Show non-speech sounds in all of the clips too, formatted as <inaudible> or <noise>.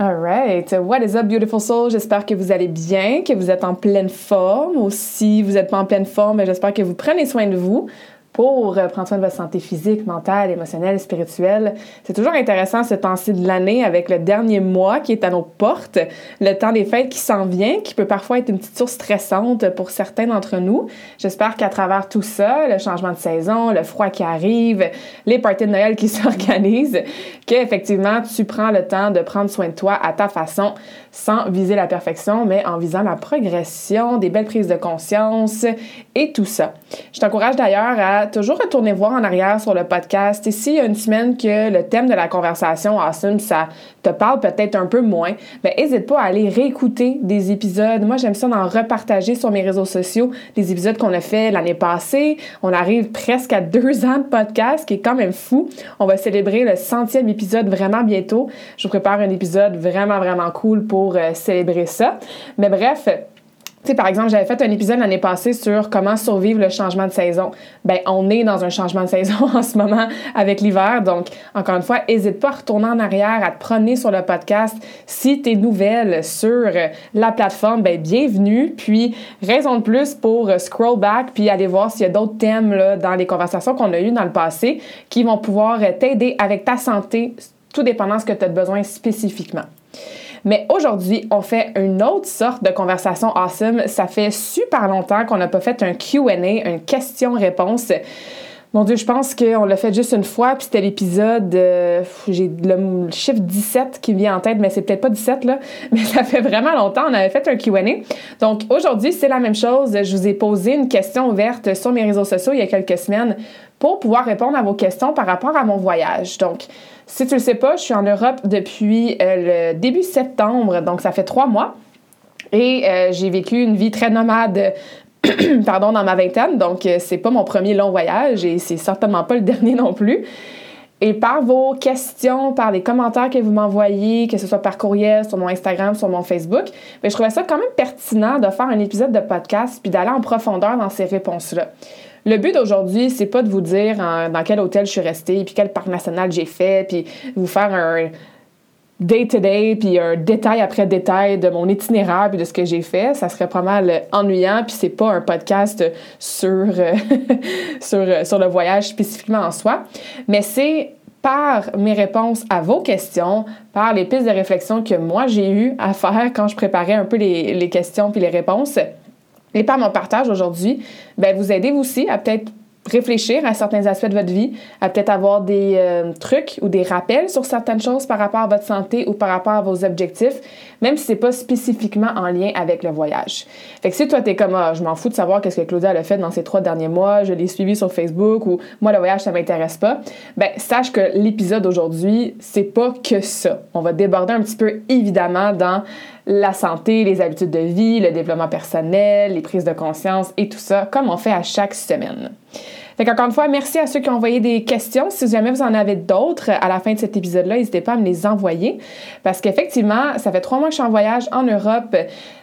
Alright, what is up, beautiful soul? J'espère que vous allez bien, que vous êtes en pleine forme. Ou si vous n'êtes pas en pleine forme, j'espère que vous prenez soin de vous pour euh, prendre soin de votre santé physique, mentale, émotionnelle, spirituelle. C'est toujours intéressant ce temps-ci de l'année avec le dernier mois qui est à nos portes, le temps des fêtes qui s'en vient, qui peut parfois être une petite source stressante pour certains d'entre nous. J'espère qu'à travers tout ça, le changement de saison, le froid qui arrive, les parties de Noël qui <laughs> s'organisent, qu'effectivement tu prends le temps de prendre soin de toi à ta façon, sans viser la perfection, mais en visant la progression, des belles prises de conscience et tout ça. Je t'encourage d'ailleurs à toujours retourner voir en arrière sur le podcast. Et s'il y a une semaine que le thème de la conversation Awesome, ça te parle peut-être un peu moins, ben n'hésite pas à aller réécouter des épisodes. Moi, j'aime ça d'en repartager sur mes réseaux sociaux, des épisodes qu'on a fait l'année passée. On arrive presque à deux ans de podcast, qui est quand même fou. On va célébrer le centième épisode vraiment bientôt. Je vous prépare un épisode vraiment, vraiment cool pour euh, célébrer ça. Mais bref, sais, par exemple, j'avais fait un épisode l'année passée sur comment survivre le changement de saison. Ben, on est dans un changement de <laughs> saison en ce moment avec l'hiver. Donc, encore une fois, n'hésite pas à retourner en arrière, à te promener sur le podcast. Si tu es nouvelle sur la plateforme, ben, bienvenue. Puis, raison de plus pour scroll back puis aller voir s'il y a d'autres thèmes dans les conversations qu'on a eues dans le passé qui vont pouvoir t'aider avec ta santé, tout dépendant de ce que tu as besoin spécifiquement. Mais aujourd'hui, on fait une autre sorte de conversation awesome. Ça fait super longtemps qu'on n'a pas fait un QA, une question-réponse. Mon Dieu, je pense qu'on l'a fait juste une fois, puis c'était l'épisode, euh, j'ai le chiffre 17 qui vient en tête, mais c'est peut-être pas 17 là, <laughs> mais ça fait vraiment longtemps, on avait fait un Q&A. Donc aujourd'hui, c'est la même chose, je vous ai posé une question ouverte sur mes réseaux sociaux il y a quelques semaines pour pouvoir répondre à vos questions par rapport à mon voyage. Donc, si tu le sais pas, je suis en Europe depuis euh, le début septembre, donc ça fait trois mois. Et euh, j'ai vécu une vie très nomade <clears throat> pardon, dans ma vingtaine, donc euh, c'est pas mon premier long voyage et c'est certainement pas le <laughs> dernier non plus. Et par vos questions, par les commentaires que vous m'envoyez, que ce soit par courriel, sur mon Instagram, sur mon Facebook, ben, je trouvais ça quand même pertinent de faire un épisode de podcast puis d'aller en profondeur dans ces réponses-là. Le but d'aujourd'hui, c'est pas de vous dire dans quel hôtel je suis restée, puis quel parc national j'ai fait, puis vous faire un day-to-day, puis un détail après détail de mon itinéraire, puis de ce que j'ai fait. Ça serait pas mal ennuyant, puis c'est pas un podcast sur, <laughs> sur, sur le voyage spécifiquement en soi. Mais c'est par mes réponses à vos questions, par les pistes de réflexion que moi j'ai eu à faire quand je préparais un peu les, les questions puis les réponses, et par mon partage aujourd'hui, ben vous aidez aussi à peut-être réfléchir à certains aspects de votre vie, à peut-être avoir des euh, trucs ou des rappels sur certaines choses par rapport à votre santé ou par rapport à vos objectifs, même si c'est pas spécifiquement en lien avec le voyage. Fait que si toi t'es comme ah, je m'en fous de savoir qu'est-ce que Claudia a fait dans ces trois derniers mois, je l'ai suivi sur Facebook ou moi le voyage ça m'intéresse pas, ben sache que l'épisode aujourd'hui c'est pas que ça. On va déborder un petit peu évidemment dans la santé, les habitudes de vie, le développement personnel, les prises de conscience et tout ça, comme on fait à chaque semaine. Fait qu'encore une fois, merci à ceux qui ont envoyé des questions. Si jamais vous en avez d'autres à la fin de cet épisode-là, n'hésitez pas à me les envoyer. Parce qu'effectivement, ça fait trois mois que je suis en voyage en Europe.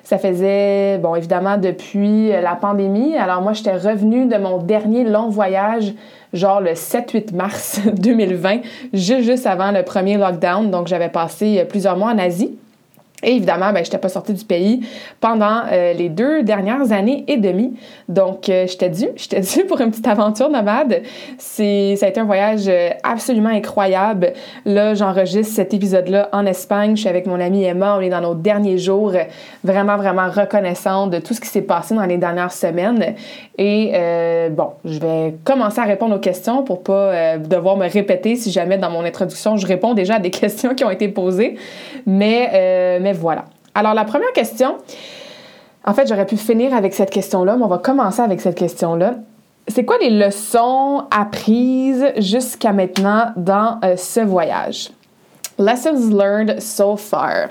Ça faisait, bon, évidemment, depuis la pandémie. Alors moi, j'étais revenue de mon dernier long voyage genre le 7-8 mars <laughs> 2020, juste, juste avant le premier lockdown. Donc, j'avais passé plusieurs mois en Asie. Et évidemment, ben, je n'étais pas sortie du pays pendant euh, les deux dernières années et demie. Donc, euh, j'étais <laughs> due, j'étais due pour une petite aventure nomade. C'est, ça a été un voyage euh, absolument incroyable. Là, j'enregistre cet épisode-là en Espagne. Je suis avec mon amie Emma. On est dans nos derniers jours. Vraiment, vraiment reconnaissante de tout ce qui s'est passé dans les dernières semaines. Et bon, je vais commencer à répondre aux questions pour pas devoir me répéter si jamais dans mon introduction, je réponds déjà à des <laughs> questions qui ont été posées. Mais mais voilà. Alors, la première question, en fait, j'aurais pu finir avec cette question-là, mais on va commencer avec cette question-là. C'est quoi les leçons apprises jusqu'à maintenant dans euh, ce voyage? Lessons learned so far.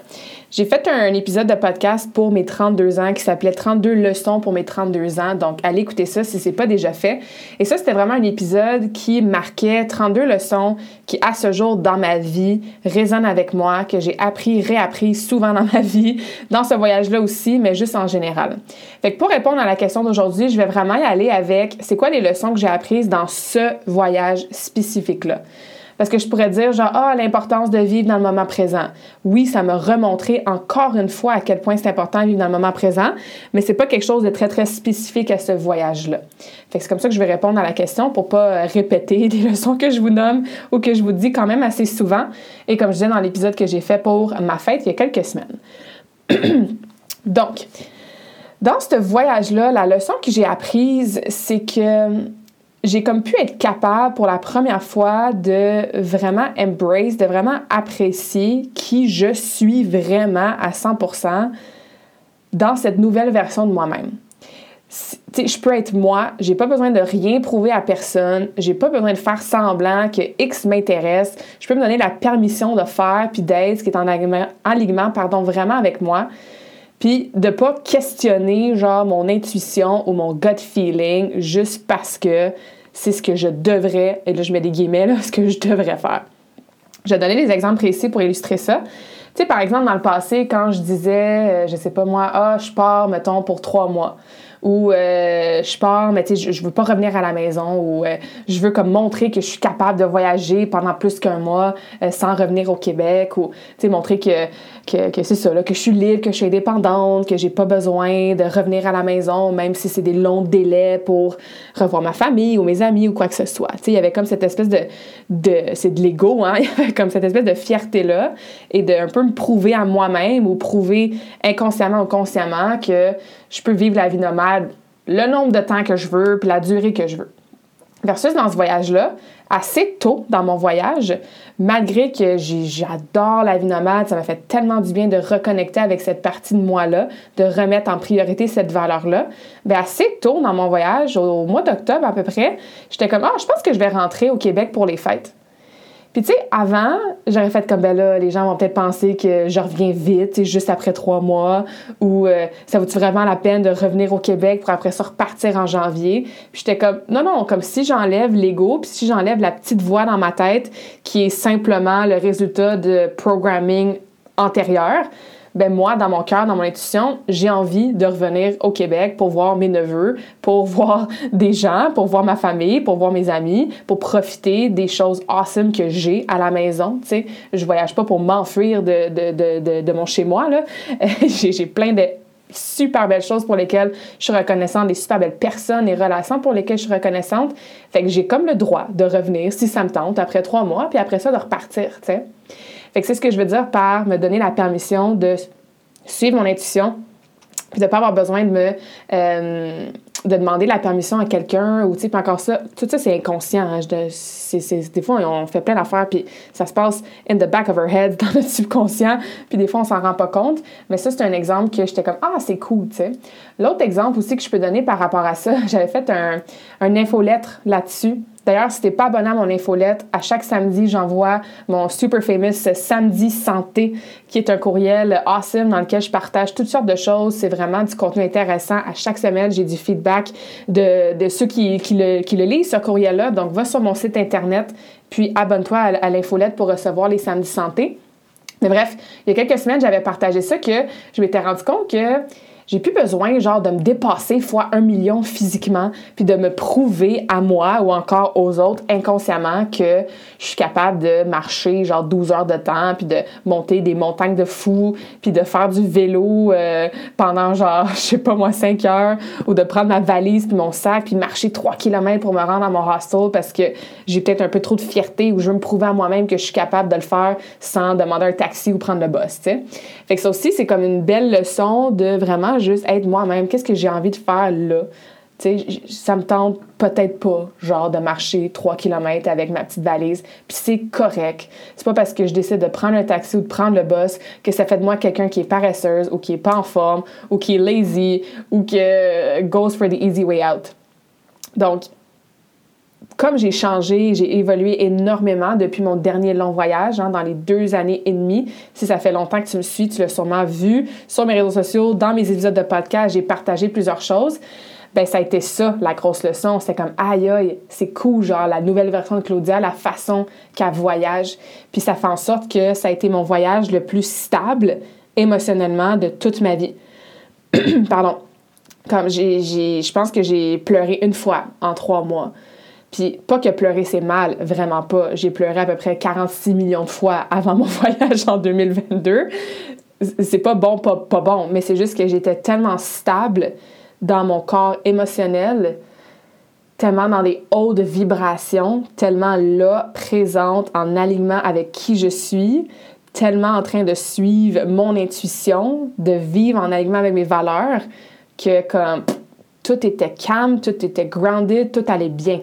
J'ai fait un épisode de podcast pour mes 32 ans qui s'appelait 32 leçons pour mes 32 ans. Donc, allez écouter ça si c'est pas déjà fait. Et ça, c'était vraiment un épisode qui marquait 32 leçons qui, à ce jour, dans ma vie, résonnent avec moi, que j'ai appris, réappris souvent dans ma vie, dans ce voyage-là aussi, mais juste en général. Fait que pour répondre à la question d'aujourd'hui, je vais vraiment y aller avec c'est quoi les leçons que j'ai apprises dans ce voyage spécifique-là? Parce que je pourrais dire, genre, ah, l'importance de vivre dans le moment présent. Oui, ça m'a remontré encore une fois à quel point c'est important de vivre dans le moment présent, mais c'est pas quelque chose de très, très spécifique à ce voyage-là. Fait que c'est comme ça que je vais répondre à la question pour pas euh, répéter <laughs> des leçons que je vous nomme ou que je vous dis quand même assez souvent. Et comme je disais dans l'épisode que j'ai fait pour ma fête il y a quelques semaines. <clears throat> Donc, dans ce voyage-là, la leçon que j'ai apprise, c'est que j'ai comme pu être capable pour la première fois de vraiment embrace, de vraiment apprécier qui je suis vraiment à 100% dans cette nouvelle version de moi-même. Je peux être moi, j'ai pas besoin de rien prouver à personne, j'ai pas besoin de faire semblant que X m'intéresse, je peux me donner la permission de faire puis d'être ce qui est en alignement, pardon, vraiment avec moi. Puis de pas questionner genre mon intuition ou mon gut feeling juste parce que c'est ce que je devrais, et là je mets des guillemets, là, <laughs> ce que je devrais faire. Je vais donner des exemples précis pour illustrer ça. Tu sais, par exemple, dans le passé, quand je disais, euh, je sais pas moi, ah, je pars, mettons, pour trois mois ou euh, je pars, mais tu sais, je, veux pas revenir à la maison, ou euh, je veux comme montrer que je suis capable de voyager pendant plus qu'un mois sans revenir au Québec, ou tu sais, montrer que, que, que c'est ça, là, que je suis libre, que je suis indépendante, que j'ai pas besoin de revenir à la maison, même si c'est des longs délais pour revoir ma famille ou mes amis ou quoi que ce soit. Il y avait comme cette espèce de, de c'est de l'ego, hein, <laughs> il y avait comme cette espèce de fierté-là, et de un peu me prouver à moi-même ou prouver inconsciemment ou consciemment que je peux vivre la vie nomade le nombre de temps que je veux, puis la durée que je veux. Versus dans ce voyage-là, assez tôt dans mon voyage, malgré que j'adore la vie nomade, ça m'a fait tellement du bien de reconnecter avec cette partie de moi-là, de remettre en priorité cette valeur-là, bien assez tôt dans mon voyage, au mois d'octobre à peu près, j'étais comme, ah, je pense que je vais rentrer au Québec pour les fêtes. Puis tu sais, avant, j'aurais fait comme ben là, les gens vont peut-être penser que je reviens vite, juste après trois mois, ou euh, ça vaut-tu vraiment la peine de revenir au Québec pour après ça repartir en janvier? Puis j'étais comme non non, comme si j'enlève l'ego, puis si j'enlève la petite voix dans ma tête qui est simplement le résultat de programming antérieur, ben moi, dans mon cœur, dans mon intuition, j'ai envie de revenir au Québec pour voir mes neveux, pour <laughs> voir des gens, pour voir ma famille, pour voir mes amis, pour profiter des choses awesome que j'ai à la maison. Tu sais, je voyage pas pour m'enfuir de, de, de, de, mon chez-moi, là. <laughs> j'ai plein de super belles choses pour lesquelles je suis reconnaissante, des super belles personnes et relations pour lesquelles je suis reconnaissante. Fait que j'ai comme le droit de revenir si ça me tente après trois mois, puis après ça de repartir, tu sais. Fait que c'est ce que je veux dire par me donner la permission de suivre mon intuition, puis de ne pas avoir besoin de me euh, de demander la permission à quelqu'un ou tu sais encore ça tout ça c'est inconscient hein, des fois on fait plein d'affaires puis ça se passe in the back of our head <laughs> dans notre subconscient puis des fois on s'en rend pas compte. Mais ça c'est un exemple que j'étais comme ah c'est cool tu sais. L'autre exemple aussi que je peux donner par rapport à ça <laughs> j'avais fait un, un infolettre là-dessus D'ailleurs, si t'es pas abonné à mon infolette, à chaque samedi, j'envoie mon super famous Samedi Santé, qui est un courriel awesome dans lequel je partage toutes sortes de choses. C'est vraiment du contenu intéressant. À chaque semaine, j'ai du feedback de, ceux qui, le, lisent, ce courriel-là. Donc, va sur mon site Internet, puis abonne-toi à, à l'infolette pour recevoir les Samedis Santé. Mais bref, il y a quelques semaines, j'avais partagé ça que je m'étais rendu compte que j'ai plus besoin, genre, de me dépasser fois un million physiquement, puis de me prouver à moi ou encore aux autres inconsciemment que je suis capable de marcher, genre, 12 heures de temps, puis de monter des montagnes de fous, puis de faire du vélo euh, pendant, genre, <laughs> je sais pas moi, 5 heures, ou de prendre ma valise puis mon sac, puis marcher 3 km pour me rendre à mon hostel parce que j'ai peut-être un peu trop de fierté ou je veux me prouver à moi-même que je suis capable de le faire sans demander un taxi ou prendre le bus, tu sais. Fait que ça aussi, c'est comme une belle leçon de vraiment juste être moi-même. Qu'est-ce que j'ai envie de faire là? Tu sais, ça me tente peut-être pas, genre, de marcher 3 km avec ma petite valise, puis c'est correct. C'est pas parce que je décide de prendre un taxi ou de prendre le bus que ça fait de moi quelqu'un qui est paresseuse ou qui est pas en forme ou qui est lazy ou qui goes for the easy way out. Donc, comme j'ai changé, j'ai évolué énormément depuis mon dernier long voyage, hein, dans les deux années et demie. Si ça fait longtemps que tu me suis, tu l'as sûrement vu sur mes réseaux sociaux, dans mes épisodes de podcast, j'ai partagé plusieurs choses. Ben, ça a été ça, la grosse leçon. C'était comme, aïe, aïe, c'est cool, genre, la nouvelle version de Claudia, la façon qu'elle voyage. Puis ça fait en sorte que ça a été mon voyage le plus stable émotionnellement de toute ma vie. <clears throat> Pardon. Comme j'ai, je pense que j'ai pleuré une fois en trois mois. Puis pas que pleurer c'est mal, vraiment pas. J'ai pleuré à peu près 46 millions de fois avant mon <laughs> voyage en 2022. C'est pas bon, pas, pas bon, mais c'est juste que j'étais tellement stable dans mon corps émotionnel, tellement dans les hautes vibrations, tellement là, présente, en alignement avec qui je suis, tellement en train de suivre mon intuition, de vivre en alignement avec mes valeurs, que comme tout était calme, tout était grounded, tout allait bien.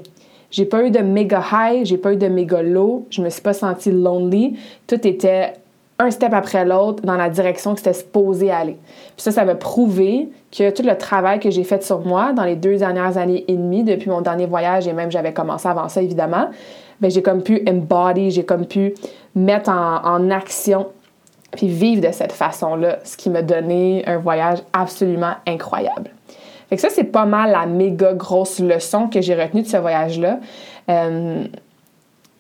J'ai pas eu de méga high, j'ai pas eu de méga low, je me suis pas sentie lonely. Tout était un step après l'autre dans la direction que c'était supposé aller. Puis ça, ça m'a prouvé que tout le travail que j'ai fait sur moi dans les deux dernières années et demie, depuis mon dernier voyage, et même j'avais commencé avant ça, évidemment, ben j'ai comme pu embody, j'ai comme pu mettre en, en action puis vivre de cette façon-là, ce qui m'a donné un voyage absolument incroyable. Fait que ça, c'est pas mal la méga grosse leçon que j'ai retenue de ce voyage-là. Euh,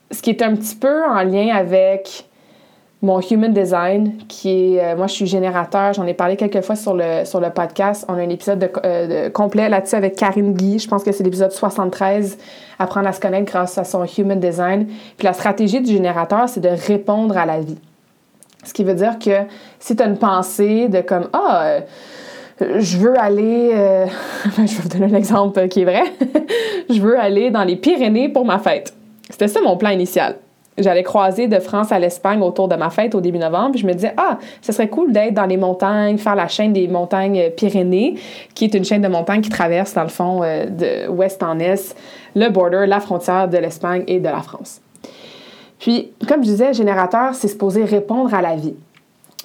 ce qui est un petit peu en lien avec mon human design, qui est, euh, moi je suis générateur, j'en ai parlé quelques fois sur le, sur le podcast. On a un épisode de, euh, complet là-dessus avec Karine Guy, je pense que c'est l'épisode 73, apprendre à se connaître grâce à son human design. Puis la stratégie du générateur, c'est de répondre à la vie. Ce qui veut dire que si tu as une pensée de comme, ah, je veux aller, euh, <laughs> je vais vous donner un exemple qui est vrai, <laughs> je veux aller dans les Pyrénées pour ma fête. C'était ça mon plan initial. J'allais croiser de France à l'Espagne autour de ma fête au début novembre. Je me disais, ah, ce serait cool d'être dans les montagnes, faire la chaîne des montagnes Pyrénées, qui est une chaîne de montagnes qui traverse, dans le fond, euh, de ouest en est, le border, la frontière de l'Espagne et de la France. Puis, comme je disais, générateur, c'est supposé répondre à la vie.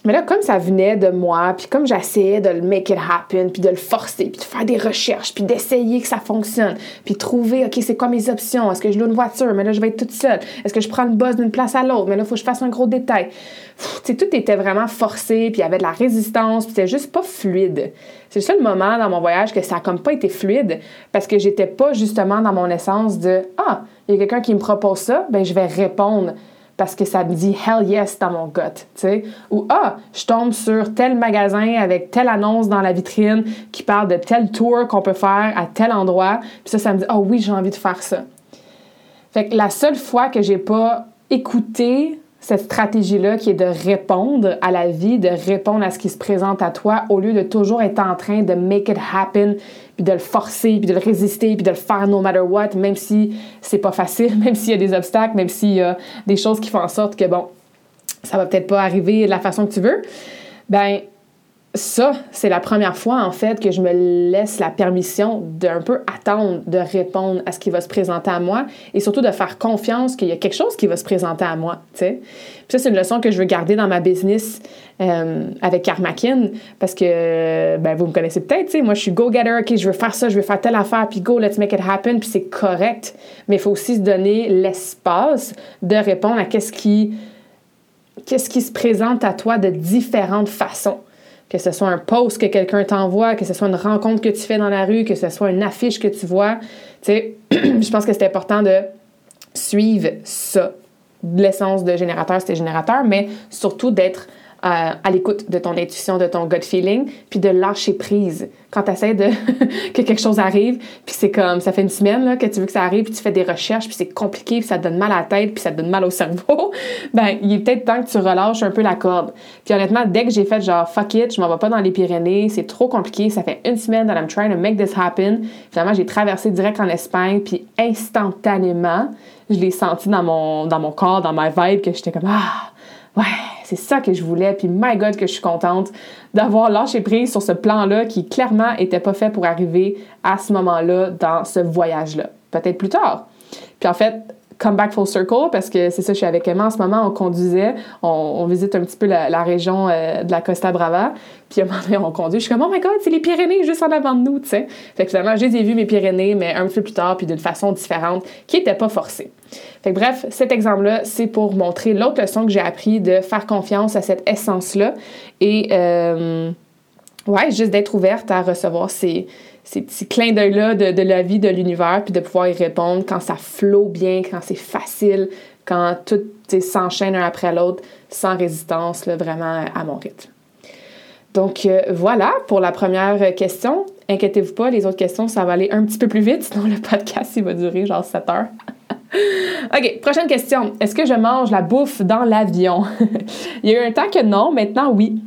Mais là, comme ça venait de moi, puis comme j'essayais de le make it happen, puis de le forcer, puis de faire des recherches, puis d'essayer que ça fonctionne, puis trouver, OK, c'est quoi mes options? Est-ce que je loue une voiture? Mais là, je vais être toute seule. Est-ce que je prends le bus d'une place à l'autre? Mais là, il faut que je fasse un gros détail. Tu tout était vraiment forcé, puis il y avait de la résistance, puis c'était juste pas fluide. C'est le seul moment dans mon voyage que ça a comme pas été fluide, parce que j'étais pas justement dans mon essence de, ah, il y a quelqu'un qui me propose ça, ben je vais répondre parce que ça me dit hell yes dans mon gut, tu sais. Ou ah, je tombe sur tel magasin avec telle annonce dans la vitrine qui parle de tel tour qu'on peut faire à tel endroit. Puis ça, ça me dit oh oui, j'ai envie de faire ça. Fait que la seule fois que j'ai pas écouté cette stratégie-là qui est de répondre à la vie, de répondre à ce qui se présente à toi au lieu de toujours être en train de make it happen, puis de le forcer, puis de le résister, puis de le faire no matter what, même si c'est pas facile, <laughs> même s'il y a des obstacles, même s'il y a des choses qui font en sorte que bon, ça va peut-être pas arriver de la façon que tu veux. Ben, ça, c'est la première fois en fait que je me laisse la permission d'un peu attendre de répondre à ce qui va se présenter à moi et surtout de faire confiance qu'il y a quelque chose qui va se présenter à moi. Puis ça, c'est une leçon que je veux garder dans ma business euh, avec Karmakin parce que ben, vous me connaissez peut-être. Moi, je suis go-getter, OK, je veux faire ça, je veux faire telle affaire, puis go, let's make it happen, puis c'est correct. Mais il faut aussi se donner l'espace de répondre à qu'est-ce qui, qu'est-ce qui se présente à toi de différentes façons que ce soit un post que quelqu'un t'envoie, que ce soit une rencontre que tu fais dans la rue, que ce soit une affiche que tu vois. Tu sais, <clears throat> je pense que c'est important de suivre ça. L'essence de générateur, c'était générateur, mais surtout d'être euh, à l'écoute de ton intuition, de ton gut feeling, puis de lâcher prise. Quand tu essaies de <laughs> que quelque chose arrive, puis c'est comme, ça fait une semaine là, que tu veux que ça arrive, puis tu fais des recherches, puis c'est compliqué, puis ça te donne mal à la tête, puis ça te donne mal au cerveau, <laughs> ben il est peut-être temps que tu relâches un peu la corde. Puis honnêtement, dès que j'ai fait genre, fuck it, je m'en vais pas dans les Pyrénées, c'est trop compliqué, ça fait une semaine that I'm trying to make this happen, finalement, j'ai traversé direct en Espagne, puis instantanément, je l'ai senti dans mon, dans mon corps, dans ma vibe, que j'étais comme, ah, ouais, c'est ça que je voulais. Puis, my God, que je suis contente d'avoir lâché prise sur ce plan-là qui clairement était pas fait pour arriver à ce moment-là dans ce voyage-là. Peut-être plus tard. Puis en fait, come back full circle parce que c'est ça, je suis avec Emma en ce moment, on conduisait, on, visite un petit peu la, région euh, de la Costa Brava, puis à un moment donné, on conduit, je suis comme, oh my god, c'est les Pyrénées juste en avant de nous, tu sais. Fait que finalement, j'ai vu mes Pyrénées, mais un petit peu plus tard, puis d'une façon différente, qui n'était pas forcée. Fait que bref, cet exemple-là, c'est pour montrer l'autre leçon que j'ai appris de faire confiance à cette essence-là et, euh, ouais, juste d'être ouverte à recevoir ces ces petits clins d'œil-là de, la vie, de l'univers, puis de pouvoir y répondre quand ça flot bien, quand c'est facile, quand tout s'enchaîne un après l'autre, sans résistance, là, vraiment à mon rythme. Donc euh, voilà pour la première question. Inquiétez-vous pas, les autres questions, ça va aller un petit peu plus vite, sinon le podcast, il va durer genre 7 heures. <laughs> OK, prochaine question. Est-ce que je mange la bouffe dans l'avion? <laughs> il y a eu un temps que non, maintenant oui.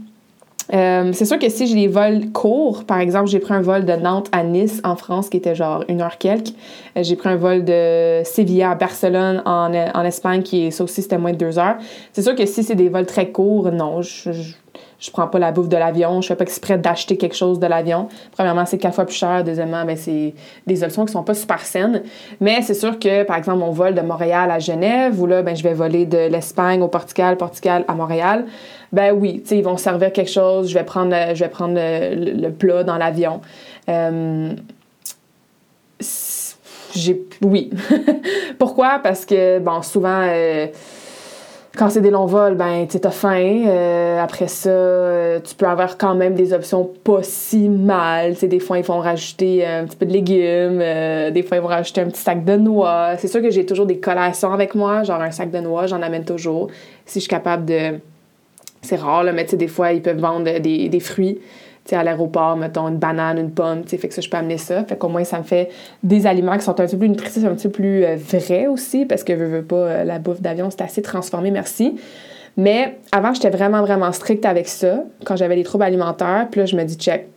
Euh, c'est sûr que si j'ai des vols courts, par exemple, j'ai pris un vol de Nantes à Nice en France qui était genre une heure quelques. Euh, j'ai pris un vol de Sevilla à Barcelone en, en Espagne qui est ça aussi c'était moins de deux heures. C'est sûr que si c'est des vols très courts, non, je, je, je prends pas la bouffe de l'avion, je fais pas exprès d'acheter quelque chose de l'avion. Premièrement, c'est quatre fois plus cher. Deuxièmement, ben, c'est des options qui sont pas super saines. Mais c'est sûr que, par exemple, mon vol de Montréal à Genève, ou là, ben, je vais voler de l'Espagne au Portugal, Portugal à Montréal, ben oui, ils vont servir quelque chose, je vais prendre, je vais prendre le, plat dans l'avion. Euh, j'ai oui. <laughs> Pourquoi? Parce que, bon, souvent... Euh, quand c'est des longs vols, ben, tu faim. Euh, après ça, euh, tu peux avoir quand même des options pas si mal. sais, des fois, ils vont rajouter un petit peu de légumes. Euh, des fois, ils vont rajouter un petit sac de noix. C'est sûr que j'ai toujours des collations avec moi. Genre un sac de noix, j'en amène toujours. Si je suis capable de... C'est rare, là, mais tu sais, des fois, ils peuvent vendre des, des fruits à l'aéroport, mettons une banane, une pomme, fait que ça, je peux amener ça. Fait qu'au moins, ça me fait des aliments qui sont un petit peu plus nutritifs, un petit peu plus euh, vrais aussi, parce que je veux pas, euh, la bouffe d'avion, c'est assez transformé, merci. Mais avant, j'étais vraiment, vraiment stricte avec ça, quand j'avais des troubles alimentaires. Puis là, je me dis, check,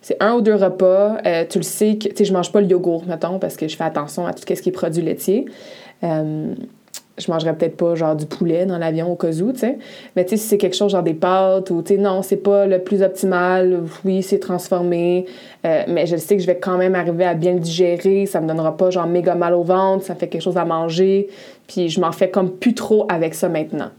c'est un ou deux repas. Euh, tu le sais que, tu je mange pas le yogourt, mettons, parce que je fais attention à tout ce qui est produit laitier je mangerais peut-être pas genre du poulet dans l'avion au cas où, tu sais. Mais tu sais, si c'est quelque chose genre des pâtes ou tu sais, non, c'est pas le plus optimal, oui, c'est transformé, euh, mais je sais que je vais quand même arriver à bien le digérer, ça me donnera pas genre méga mal au ventre, ça fait quelque chose à manger, puis je m'en fais comme plus trop avec ça maintenant.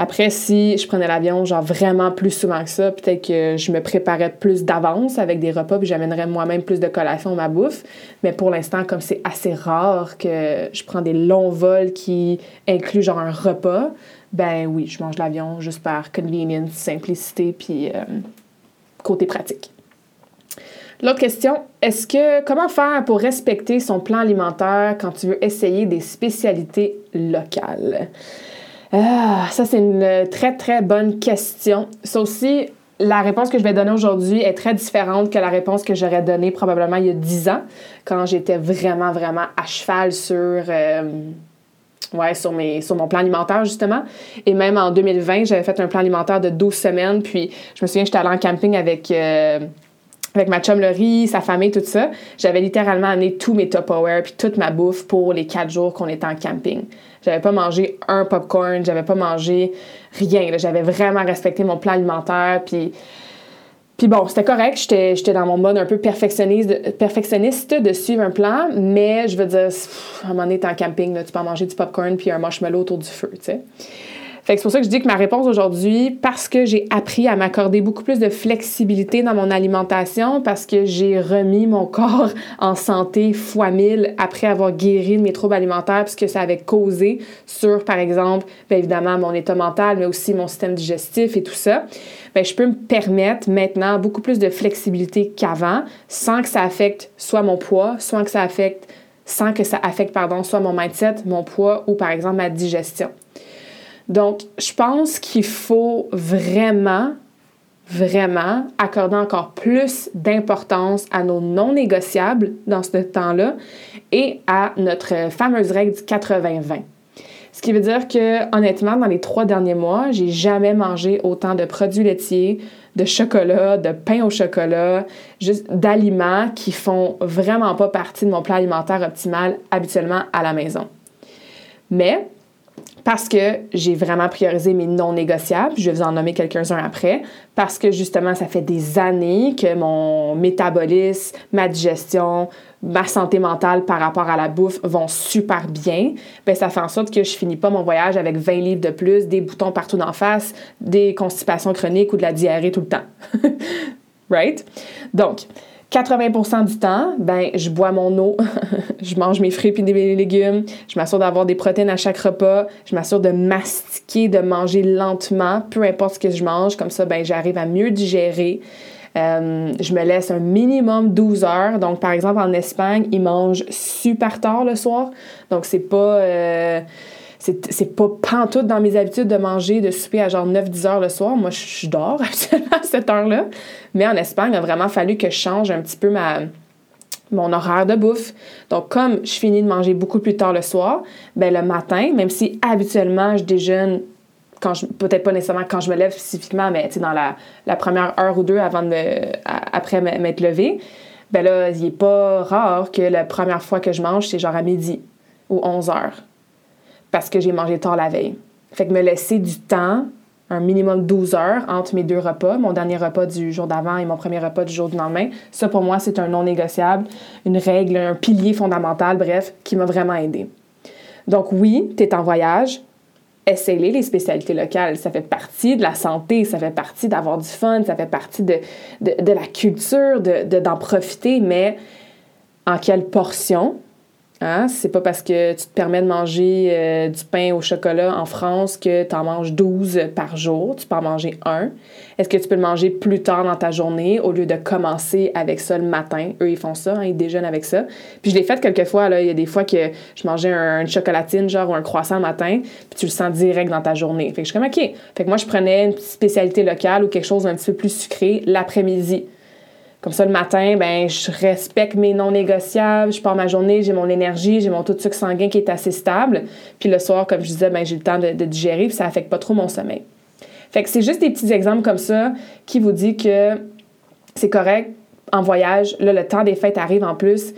Après, si je prenais l'avion, genre vraiment plus souvent que ça, peut-être que je me préparais plus d'avance avec des repas, puis j'amènerais moi-même plus de collations à ma bouffe. Mais pour l'instant, comme c'est assez rare que je prends des longs vols qui incluent genre un repas, ben oui, je mange l'avion juste par convenience, simplicité, puis euh, côté pratique. L'autre question, est-ce que comment faire pour respecter son plan alimentaire quand tu veux essayer des spécialités locales? Ah, ça, c'est une très, très bonne question. Ça aussi, la réponse que je vais donner aujourd'hui est très différente que la réponse que j'aurais donnée probablement il y a 10 ans, quand j'étais vraiment, vraiment à cheval sur, euh, ouais, sur, mes, sur mon plan alimentaire, justement. Et même en 2020, j'avais fait un plan alimentaire de 12 semaines, puis je me souviens, j'étais allée en camping avec... Euh, avec ma chum riz, sa famille, tout ça, j'avais littéralement amené tous mes Tupperware puis toute ma bouffe pour les quatre jours qu'on était en camping. J'avais pas mangé un popcorn, j'avais pas mangé rien. J'avais vraiment respecté mon plan alimentaire puis puis bon, c'était correct, j'étais dans mon mode un peu perfectionniste, de suivre un plan, mais je veux dire, à un moment donné, t'es en camping, tu peux manger du popcorn puis un marshmallow autour du feu, tu sais c'est pour ça que je dis que ma réponse aujourd'hui, parce que j'ai appris à m'accorder beaucoup plus de flexibilité dans mon alimentation, parce que j'ai remis mon corps <laughs> en santé fois mille après avoir guéri de mes troubles alimentaires, puisque ça avait causé sur, par exemple, bien évidemment, mon état mental, mais aussi mon système digestif et tout ça. Bien, je peux me permettre maintenant beaucoup plus de flexibilité qu'avant, sans que ça affecte soit mon poids, soit que ça affecte, sans que ça affecte, pardon, soit mon mindset, mon poids ou, par exemple, ma digestion. Donc, je pense qu'il faut vraiment, vraiment accorder encore plus d'importance à nos non négociables dans ce temps-là et à notre fameuse règle du 80-20. Ce qui veut dire que, honnêtement, dans les trois derniers mois, j'ai jamais mangé autant de produits laitiers, de chocolat, de pain au chocolat, juste d'aliments qui font vraiment pas partie de mon plat alimentaire optimal habituellement à la maison. Mais parce que j'ai vraiment priorisé mes non négociables, je vais vous en nommer quelques-uns après, parce que justement, ça fait des années que mon métabolisme, ma digestion, ma santé mentale par rapport à la bouffe vont super bien, ben ça fait en sorte que je finis pas mon voyage avec 20 livres de plus, des boutons partout d'en face, des constipations chroniques ou de la diarrhée tout le temps. <laughs> right? Donc, 80% du temps, ben, je bois mon eau, <laughs> je mange mes fruits et des légumes, je m'assure d'avoir des protéines à chaque repas, je m'assure de mastiquer, de manger lentement, peu importe ce que je mange, comme ça, ben, j'arrive à mieux digérer. Euh, je me laisse un minimum 12 heures. Donc, par exemple, en Espagne, ils mangent super tard le soir. Donc, c'est pas. Euh, c'est pas pantoute dans mes habitudes de manger, de souper à genre 9-10 heures le soir. Moi, je dors <laughs> actuellement à cette heure-là. Mais en Espagne, il a vraiment fallu que je change un petit peu ma, mon horaire de bouffe. Donc, comme je finis de manger beaucoup plus tard le soir, ben le matin, même si habituellement je déjeune quand je, peut-être pas nécessairement quand je me lève spécifiquement, mais dans la, première heure ou deux avant de après m'être levée, ben là, il est pas rare que la première fois que je mange, c'est genre à midi ou 11 heures parce que j'ai mangé tard la veille. Fait que me laisser du temps, un minimum 12 heures entre mes deux repas, mon dernier repas du jour d'avant et mon premier repas du jour du lendemain, ça pour moi c'est un non négociable, une règle, un pilier fondamental, bref, qui m'a vraiment aidé. Donc oui, tu es en voyage, essaye les spécialités locales. Ça fait partie de la santé, ça fait partie d'avoir du fun, ça fait partie de, de, la culture, d'en de, profiter, mais en quelle portion, Hein? C'est pas parce que tu te permets de manger euh, du pain au chocolat en France que tu en manges 12 par jour. Tu peux en manger un. Est-ce que tu peux le manger plus tard dans ta journée au lieu de commencer avec ça le matin? Eux, ils font ça, hein, ils déjeunent avec ça. Puis je l'ai fait quelques fois. Il y a des fois que je mangeais un, une chocolatine, genre, ou un croissant le matin, puis tu le sens direct dans ta journée. Fait que je suis comme, OK. Fait que moi, je prenais une spécialité locale ou quelque chose d'un petit peu plus sucré l'après-midi. Comme ça, le matin, ben, je respecte mes non négociables, je pars ma journée, j'ai mon énergie, j'ai mon taux de sucre sanguin qui est assez stable. Puis le soir, comme je disais, ben, j'ai le temps de, digérer, puis ça affecte pas trop mon sommeil. Fait que c'est juste des petits exemples comme ça qui vous dit que c'est correct en voyage. Là, le temps des fêtes arrive en plus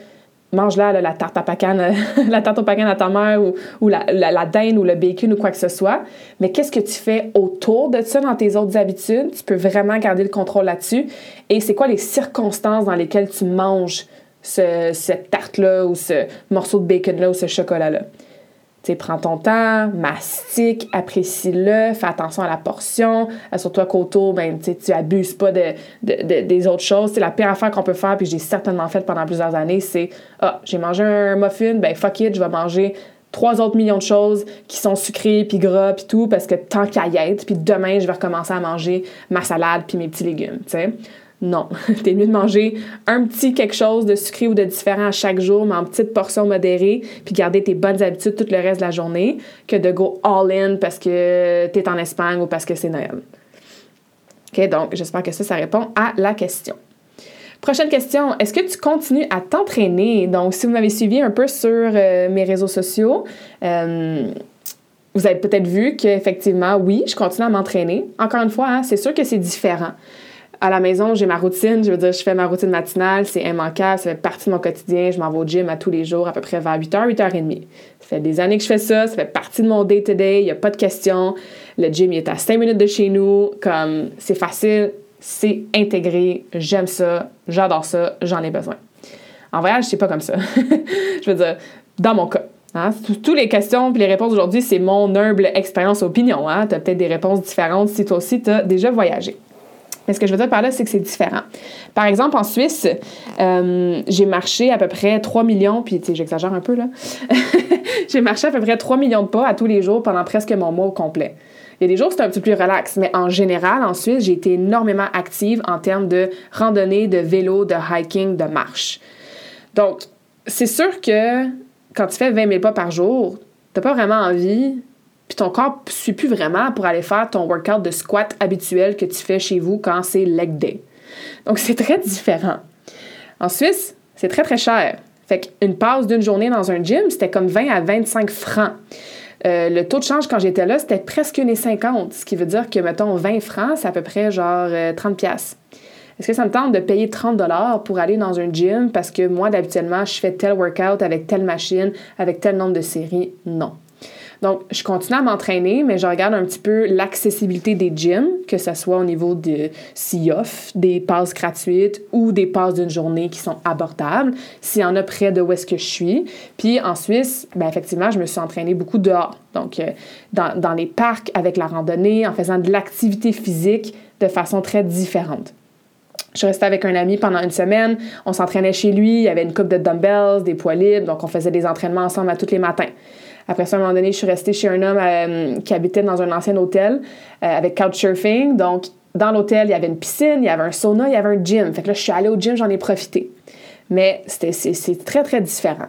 mange-la, la tarte à pacane, <laughs> la tarte au pacane à ta mère ou, la, la, ou le bacon ou quoi que ce soit. Mais qu'est-ce que tu fais autour de ça dans tes autres habitudes? Tu peux vraiment garder le contrôle là-dessus. Et c'est quoi les circonstances dans lesquelles tu manges ce, cette tarte-là ou ce morceau de bacon-là ou ce chocolat-là? Prends ton temps, mastique, apprécie-le, fais attention à la portion, assure-toi qu'autour, ben, tu abuses pas de, de, des autres choses. C'est la pire affaire qu'on peut faire, puis j'ai certainement fait pendant plusieurs années, c'est Ah, j'ai mangé un muffin, ben fuck it, je vais manger trois autres millions de choses qui sont sucrées, puis gras, puis tout, parce que tant qu'à y être, puis demain, je vais recommencer à manger ma salade, puis mes petits légumes, tu sais. Non, <laughs> t'es mieux de manger un petit quelque chose de sucré ou de différent à chaque jour, mais en petites portions modérées, puis garder tes bonnes habitudes tout le reste de la journée, que de go all-in parce que t'es en Espagne ou parce que c'est Noël. OK, donc j'espère que ça, ça répond à la question. Prochaine question, est-ce que tu continues à t'entraîner? Donc, si vous m'avez suivi un peu sur euh, mes réseaux sociaux, euh, vous avez peut-être vu qu'effectivement, oui, je continue à m'entraîner. Encore une fois, hein, c'est sûr que c'est différent à la maison, j'ai ma routine. Je veux dire, je fais ma routine matinale, c'est immanquable, ça fait partie de mon quotidien. Je m'en vais au gym à tous les jours, à peu près vers 8h, 8h30. Ça fait des années que je fais ça, ça fait partie de mon day-to-day, il n'y a pas de question. Le gym, il est à 5 minutes de chez nous. Comme, c'est facile, c'est intégré, j'aime ça, j'adore ça, j'en ai besoin. En voyage, c'est pas comme ça. <laughs> je veux dire, dans mon cas. Hein, toutes les questions et les réponses aujourd'hui, c'est mon humble expérience opinion. Hein? Tu as peut-être des réponses différentes si toi aussi tu as déjà voyagé. Mais ce que je veux dire par là, c'est que c'est différent. Par exemple, en Suisse, euh, j'ai marché à peu près 3 millions, puis j'exagère un peu là. <laughs> j'ai marché à peu près 3 millions de pas à tous les jours pendant presque mon mois au complet. Il y a des jours où c'est un petit peu plus relax, mais en général, en Suisse, j'ai été énormément active en termes de randonnée, de vélo, de hiking, de marche. Donc, c'est sûr que quand tu fais 20 000 pas par jour, t'as pas vraiment envie, puis ton corps ne suit plus vraiment pour aller faire ton workout de squat habituel que tu fais chez vous quand c'est leg day. Donc, c'est très différent. En Suisse, c'est très, très cher. Fait qu'une pause d'une journée dans un gym, c'était comme 20 à 25 francs. Euh, le taux de change quand j'étais là, c'était presque 1,50, ce qui veut dire que, mettons, 20 francs, c'est à peu près genre 30 euh, pièces. Est-ce que ça me tente de payer 30 dollars pour aller dans un gym parce que moi, d'habituellement, je fais tel workout avec telle machine, avec tel nombre de séries? Non. Donc, je continue à m'entraîner, mais je regarde un petit peu l'accessibilité des gyms, que ce soit au niveau de s'ils des passes gratuites ou des passes d'une journée qui sont abordables, s'il y en a près de où est-ce que je suis. Puis en Suisse, ben effectivement, je me suis entraînée beaucoup dehors. Donc, euh, dans, dans les parcs, avec la randonnée, en faisant de l'activité physique de façon très différente. Je restée avec un ami pendant une semaine. On s'entraînait chez lui. Il y avait une coupe de dumbbells, des poids libres. Donc, on faisait des entraînements ensemble à tous les matins. Après ça, à un moment donné, je suis restée chez un homme euh, qui habitait dans un ancien hôtel euh, avec couchsurfing. Donc, dans l'hôtel, il y avait une piscine, il y avait un sauna, il y avait un gym. Fait que là, je suis allée au gym, j'en ai profité. Mais c'est très, très différent.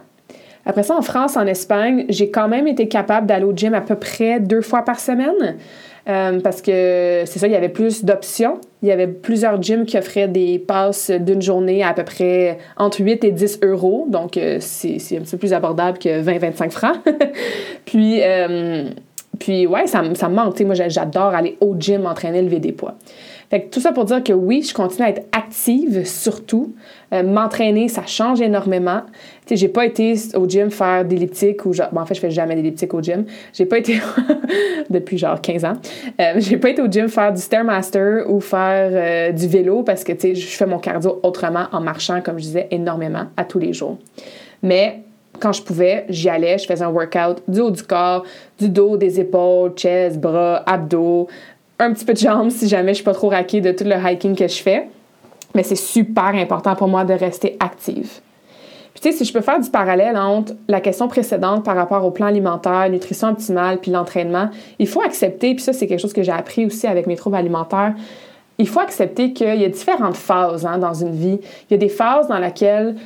Après ça, en France, en Espagne, j'ai quand même été capable d'aller au gym à peu près deux fois par semaine. Euh, parce que c'est ça, il y avait plus d'options. Il y avait plusieurs gyms qui offraient des passes d'une journée à, peu près entre 8 et 10 euros. Donc, euh, c'est, un petit peu plus abordable que 20-25 francs. <laughs> puis, euh, puis, ouais, ça, ça me manque. moi, j'adore aller au gym m'entraîner, lever des poids. Tout ça pour dire que oui, je continue à être active surtout. Euh, m'entraîner, ça change énormément. Tu sais, j'ai pas été au gym faire d'elliptique ou genre, en fait, je fais jamais d'elliptique au gym. J'ai pas été <laughs> depuis genre 15 ans. Euh, j'ai pas été au gym faire du Stairmaster ou faire euh, du vélo parce que je fais mon cardio autrement en marchant, comme je disais, énormément à tous les jours. Mais quand je pouvais, j'y allais, je faisais un workout du haut du corps, du dos, des épaules, chest, bras, abdos, un petit peu de jambes si jamais je suis pas trop raquée de tout le hiking que je fais. Mais c'est super important pour moi de rester active. Puis tu sais, si je peux faire du parallèle entre la question précédente par rapport au plan alimentaire, nutrition optimale, puis l'entraînement, il faut accepter, puis ça c'est quelque chose que j'ai appris aussi avec mes troubles alimentaires, il faut accepter qu'il y a différentes phases hein, dans une vie. Il y a des phases dans lesquelles